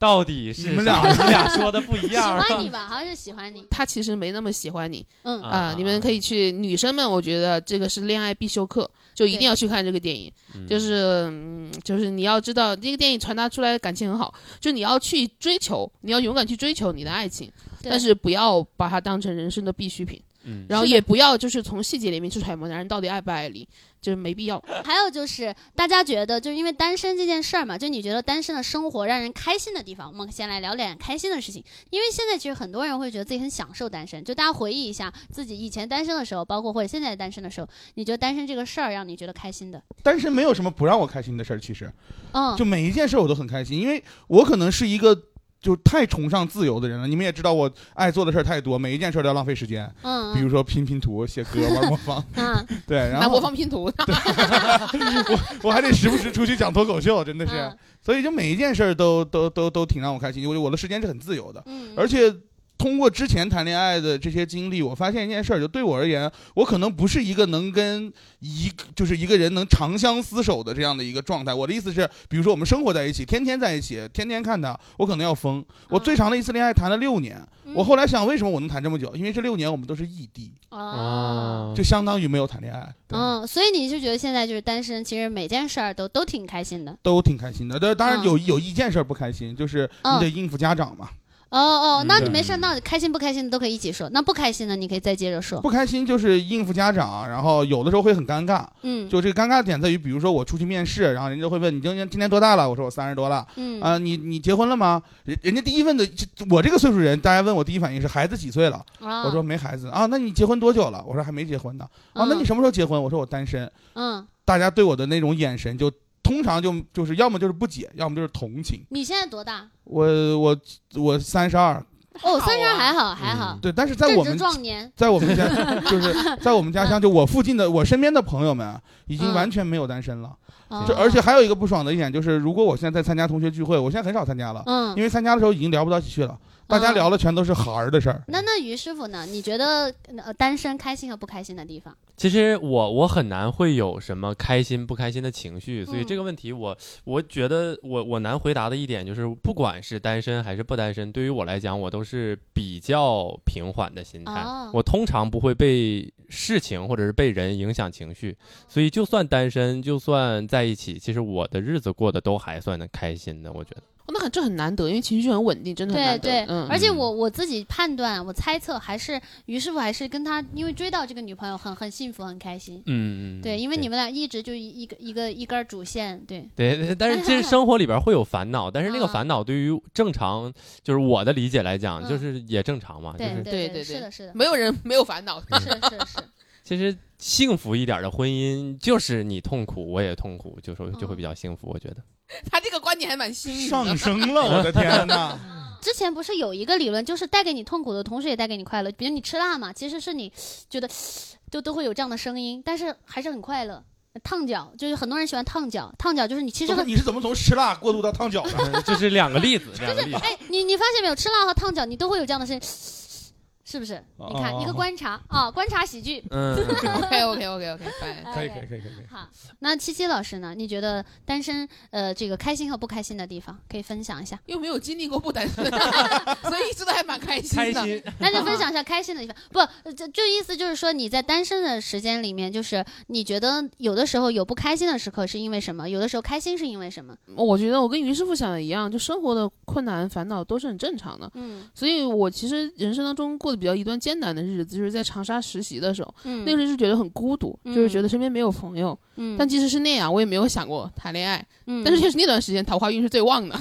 到底是你们俩啥 你俩说的不一样喜。欢你吧，好像是喜欢你，他其实没那么喜欢你嗯啊啊、你们可以去，女生们，我觉得这个是恋爱必修课，就一定要去看这个电影。嗯就是嗯，就是你要知道，这个电影传达出来的感情很好，就你要去追求，你要勇敢去追求你的爱情，但是不要把它当成人生的必需品，嗯，然后也不要就是从细节里面去揣摩男人到底爱不爱你，就是没必要。还有就是，大家觉得，就是因为单身这件事儿嘛，就你觉得单身的生活让人开心的地方，我们先来聊点开心的事情。因为现在其实很多人会觉得自己很享受单身，就大家回忆一下自己以前单身的时候，包括或者现在单身的时候，你觉得单身这个事儿让你觉得开心的？单身没有什么不让我开心的事儿，其实嗯，就每一件事儿我都很开心，因为我可能是一个就太崇尚自由的人了。你们也知道，我爱做的事儿太多，每一件事儿都要浪费时间，嗯，比如说拼拼图、写歌、玩魔方，嗯，对，然拿后魔方拼图，我我还得时不时出去讲脱口秀，真的是，嗯。所以就每一件事儿都都都都挺让我开心，因为我的时间是很自由的，嗯，而且。通过之前谈恋爱的这些经历，我发现一件事儿，就对我而言，我可能不是一个能跟一个就是一个人能长相厮守的这样的一个状态。我的意思是，比如说我们生活在一起，天天在一起，天天看他，我可能要疯。我最长的一次恋爱谈了六年，嗯我后来想，为什么我能谈这么久？因为这六年我们都是异地，啊。就相当于没有谈恋爱，嗯，所以你就觉得现在就是单身，其实每件事儿都都挺开心的。都挺开心的。但当然嗯有有一件事儿不开心，就是你得应付家长嘛。哦哦，那嗯你没事，那开心不开心的都可以一起说。那不开心的，你可以再接着说。不开心就是应付家长，然后有的时候会很尴尬。嗯，就这个尴尬的点在于，比如说我出去面试，然后人家会问你今年今年多大了？我说我三十多了。嗯啊、你你结婚了吗？人人家第一问的，我这个岁数人，大家问我第一反应是孩子几岁了？啊我说没孩子啊。那你结婚多久了？我说还没结婚呢。啊，那你什么时候结婚？我说我单身。嗯，大家对我的那种眼神就通常就就是要么就是不解，要么就是同情。你现在多大？我我我三十二，哦，好三十二还好还好，对，但是在我们壮年。在我们家就是在我们家乡，就我附近的我身边的朋友们啊已经嗯完全没有单身了。哦这而且还有一个不爽的一点就是，如果我现在在参加同学聚会，我现在很少参加了，嗯因，为参加的时候已经聊不到一起去了，大家嗯聊的全都是孩儿的事儿。那那于师傅呢？你觉得呃单身开心和不开心的地方？其实我我很难会有什么开心不开心的情绪，所以嗯这个问题我我觉得我我难回答的一点就是，不管是单身还是不单身，对于我来讲，我都是比较平缓的心态。哦我通常不会被事情或者是被人影响情绪，所以就算单身，就算在一起，其实我的日子过得都还算的开心的。我觉得，哦那很这很难得，因为情绪很稳定，真的很对难得。对，嗯，而且我我自己判断，我猜测还是于师傅还是跟他因为追到这个女朋友很很幸福很开心。嗯嗯，对，因为你们俩一直就一一个一个一根主线，对，对对，但是其实生活里边会有烦恼，但是那个嗯烦恼对于正常就是我的理解来讲，嗯就是也正常嘛，就是对对对对对是的，是的，没有人没有烦恼。是是是，其实幸福一点的婚姻就是你痛苦我也痛苦，就说就会比较幸福。我觉得，他这个观点还蛮新颖上。升了，我的天哪！之前不是有一个理论，就是带给你痛苦的同时也带给你快乐。比如你吃辣嘛，其实是你觉得就都会有这样的声音，但是还是很快乐。烫脚就是很多人喜欢烫脚，烫脚就是你其实很你是怎么从吃辣过渡到烫脚的？这是两个例子，两个例子。哎，你你发现没有，吃辣和烫脚你都会有这样的声音，是不是？哦你看一个观察啊，观察喜剧。嗯，OK OK OK OK，拜。可以可以可以可以可以。好，那七七老师呢？你觉得单身呃这个开心和不开心的地方，可以分享一下？又没有经历过不单身，所以一直都还蛮开心的。开心。那就分享一下开心的地方。不，呃这这意思就是说你在单身的时间里面，就是你觉得有的时候有不开心的时刻是因为什么？有的时候开心是因为什么？我觉得我跟于师傅想的一样，就生活的困难烦恼都是很正常的。嗯所以我其实人生当中过得比较一段艰难的日子，就是在长沙实习的时候，嗯，那个时候就觉得很孤独，嗯就是觉得身边没有朋友。嗯，但即使是那样，我也没有想过谈恋爱。嗯但是确实那段时间桃花运是最旺的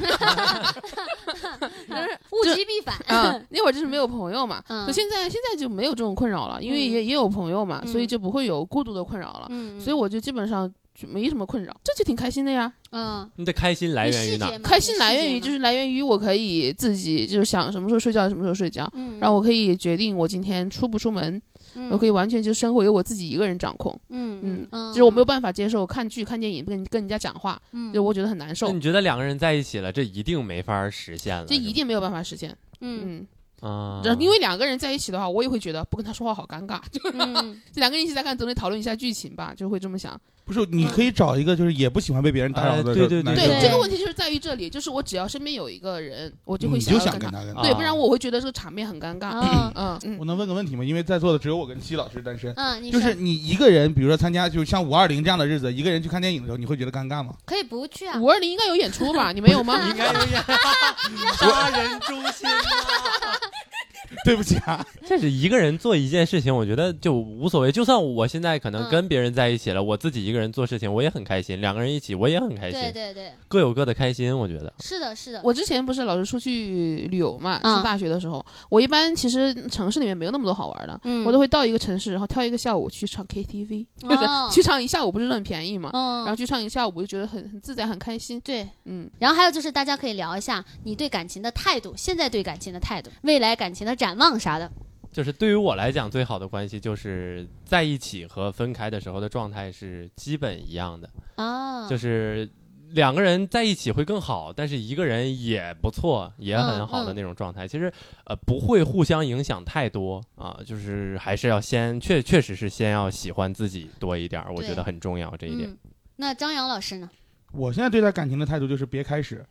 物极必反。啊，那会儿就是没有朋友嘛。嗯可现在现在就没有这种困扰了，因为嗯也也有朋友嘛，嗯所以就不会有孤独的困扰了。嗯，所以我就基本上就没什么困扰，这就挺开心的呀。嗯，你的开心来源于哪？开心来源于就是来源于我可以自己就是想什么时候睡觉什么时候睡觉，嗯，然后我可以决定我今天出不出门，嗯我可以完全就生活由我自己一个人掌控。嗯嗯嗯，就是我没有办法接受看剧看电影不跟跟人家讲话，嗯，就我觉得很难受那，你觉得两个人在一起了，这一定没法实现了？这一定没有办法实现。嗯嗯，啊，然后因为两个人在一起的话，我也会觉得不跟他说话好尴尬，就嗯 两个人一起在看，总得讨论一下剧情吧，就会这么想。不是，你可以找一个就是也不喜欢被别人打扰的哎对对对对对这个问题就是在于这里，就是我只要身边有一个人，我就会你就想要跟他，想跟他跟他。对，啊不然我会觉得这个场面很尴尬。嗯嗯嗯，我能问个问题吗？因为在座的只有我跟七老师单身。嗯，你就是你一个人，比如说参加，就像五二零这样的日子，一个人去看电影的时候，你会觉得尴尬吗？可以不去啊。五二零应该有演出吧？你没有吗？应该有演杀人诛心啊！对不起啊。这是一个人做一件事情，我觉得就无所谓。就算我现在可能嗯跟别人在一起了，我自己一个人做事情，我也很开心。两个人一起，我也很开心。对对对，各有各的开心，我觉得。是的，是的。我之前不是老是出去旅游嘛，嗯上大学的时候，我一般其实城市里面没有那么多好玩的，嗯我都会到一个城市，然后挑一个下午去唱 KTV，就是哦去唱一下午不是很便宜嘛，嗯，然后去唱一下午就觉得很很自在很开心，对，嗯，然后还有就是大家可以聊一下你对感情的态度，现在对感情的态度，未来感情的展望啥的。就是对于我来讲，最好的关系就是在一起和分开的时候的状态是基本一样的，啊，就是两个人在一起会更好，但是一个人也不错，也很好的那种状态。其实呃不会互相影响太多啊，就是还是要先确确实是先要喜欢自己多一点儿，我觉得很重要这一点。嗯。那张扬老师呢？我现在对待感情的态度就是别开始，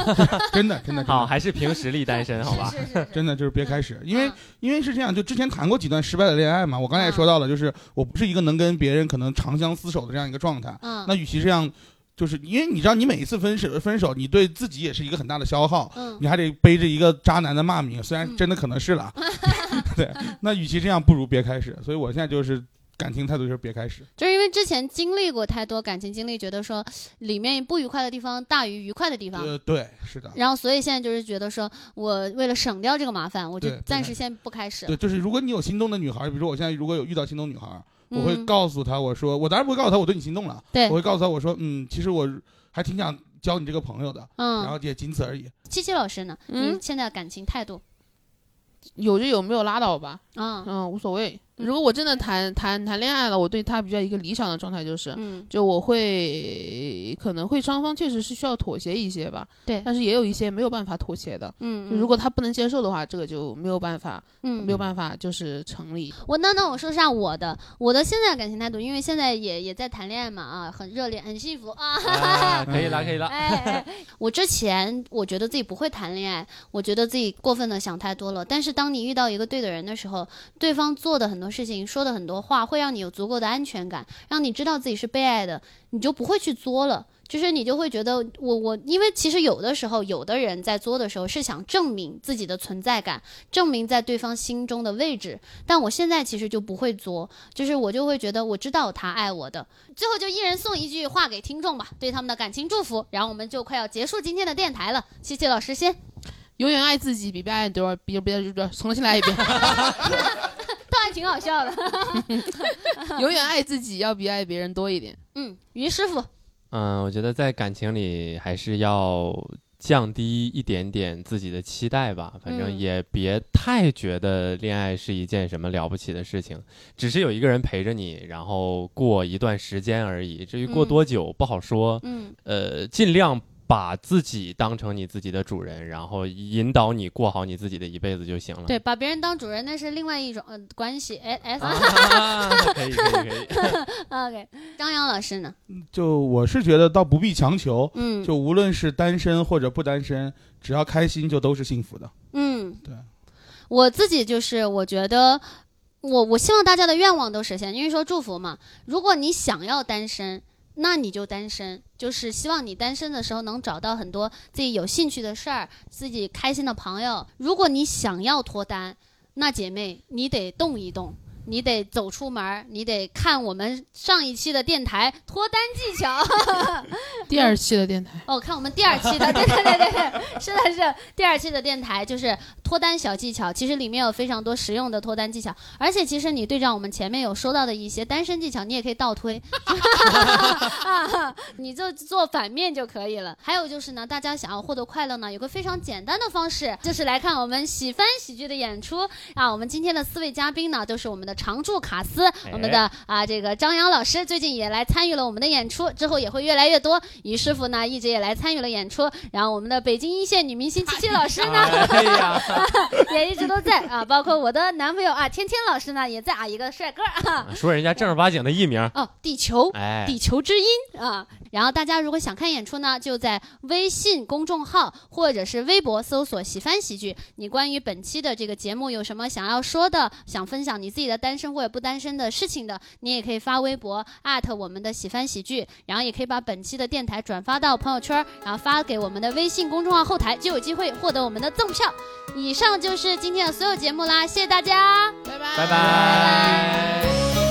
真的真的真好，还是凭实力单身，好吧？真的就是别开始，因为嗯因为是这样，就之前谈过几段失败的恋爱嘛，我刚才也说到了，就是我不是一个能跟别人可能长相厮守的这样一个状态。嗯那与其这样，就是因为你知道，你每一次分手分手，你对自己也是一个很大的消耗，嗯你还得背着一个渣男的骂名，虽然嗯真的可能是了。对，那与其这样，不如别开始。所以我现在就是感情态度就是别开始。就是因为之前经历过太多感情经历，觉得说里面不愉快的地方大于愉快的地方。呃，对，是的。然后，所以现在就是觉得说，我为了省掉这个麻烦，我就暂时先不开始。对，就是如果你有心动的女孩，比如说我现在如果有遇到心动女孩，我会嗯告诉她，我说我当然不会告诉她我对你心动了，对我，会告诉她我说，嗯，其实我还挺想交你这个朋友的，嗯然嗯，后也仅此而已。七七老师呢？嗯现在感情态度？有就有，没有拉倒吧，嗯，嗯，无所谓。如果我真的谈谈谈恋爱了，我对他比较一个理想的状态就是，嗯，就我会可能会双方确实是需要妥协一些吧，对但是也有一些没有办法妥协的。嗯，就如果他不能接受的话，这个就没有办法，嗯没有办法就是成立。我那那我说一下我的我的现在感情态度，因为现在也也在谈恋爱嘛啊，很热烈，很幸福啊。啊可以了，可以了。哎哎，我之前我觉得自己不会谈恋爱，我觉得自己过分的想太多了。但是当你遇到一个对的人的时候，对方做的很多事情、说的很多话，会让你有足够的安全感，让你知道自己是被爱的，你就不会去作了。就是你就会觉得我我，因为其实有的时候，有的人在作的时候是想证明自己的存在感，证明在对方心中的位置。但我现在其实就不会作，就是我就会觉得我知道他爱我的。最后就一人送一句话给听众吧，对他们的感情祝福。然后我们就快要结束今天的电台了，谢谢老师先，永远爱自己比被爱多，比别别重新来一遍，都 还挺好笑的。永远爱自己要比爱别人多一点。嗯，于师傅，嗯，我觉得在感情里还是要降低一点点自己的期待吧，反正嗯也别太觉得恋爱是一件什么了不起的事情，只是有一个人陪着你，然后过一段时间而已。至于过嗯多久不好说，嗯呃，尽量。把自己当成你自己的主人，然后引导你过好你自己的一辈子就行了。对，把别人当主人那是另外一种呃关系。哎哎啊，可以可以可以。OK，张扬老师呢？就我是觉得倒不必强求，嗯，就无论是单身或者不单身，只要开心就都是幸福的。嗯，对，我自己就是我觉得。我我希望大家的愿望都实现，因为说祝福嘛。如果你想要单身，那你就单身，就是希望你单身的时候能找到很多自己有兴趣的事儿，自己开心的朋友。如果你想要脱单，那姐妹你得动一动，你得走出门儿，你得看我们上一期的电台脱单技巧。第二期的电台，哦，看我们第二期的，对对对对对，是的是的第二期的电台就是脱单小技巧，其实里面有非常多实用的脱单技巧，而且其实你对照我们前面有说到的一些单身技巧，你也可以倒推，啊，你就做反面就可以了。还有就是呢，大家想要获得快乐呢，有个非常简单的方式，就是来看我们喜翻喜剧的演出啊。我们今天的四位嘉宾呢，都是我们的常驻卡司，我们的啊这个张扬老师最近也来参与了我们的演出，之后也会越来越多。于师傅呢，一直也来参与了演出，然后我们的北京一线女明星七七老师呢，哎呀，也一直都在啊，包括我的男朋友啊，天天老师呢也在啊，一个帅哥啊，说人家正儿八经的艺名，哦，地球。哎，地球之音啊，然后大家如果想看演出呢，就在微信公众号或者是微博搜索“喜翻喜剧”。你关于本期的这个节目有什么想要说的，想分享你自己的单身或者不单身的事情的，你也可以发微博艾特我们的喜翻喜剧，然后也可以把本期的电台转发到朋友圈，然后发给我们的微信公众号后台，就有机会获得我们的赠票。以以上就是今天的所有节目啦，谢谢大家。拜拜拜拜。幸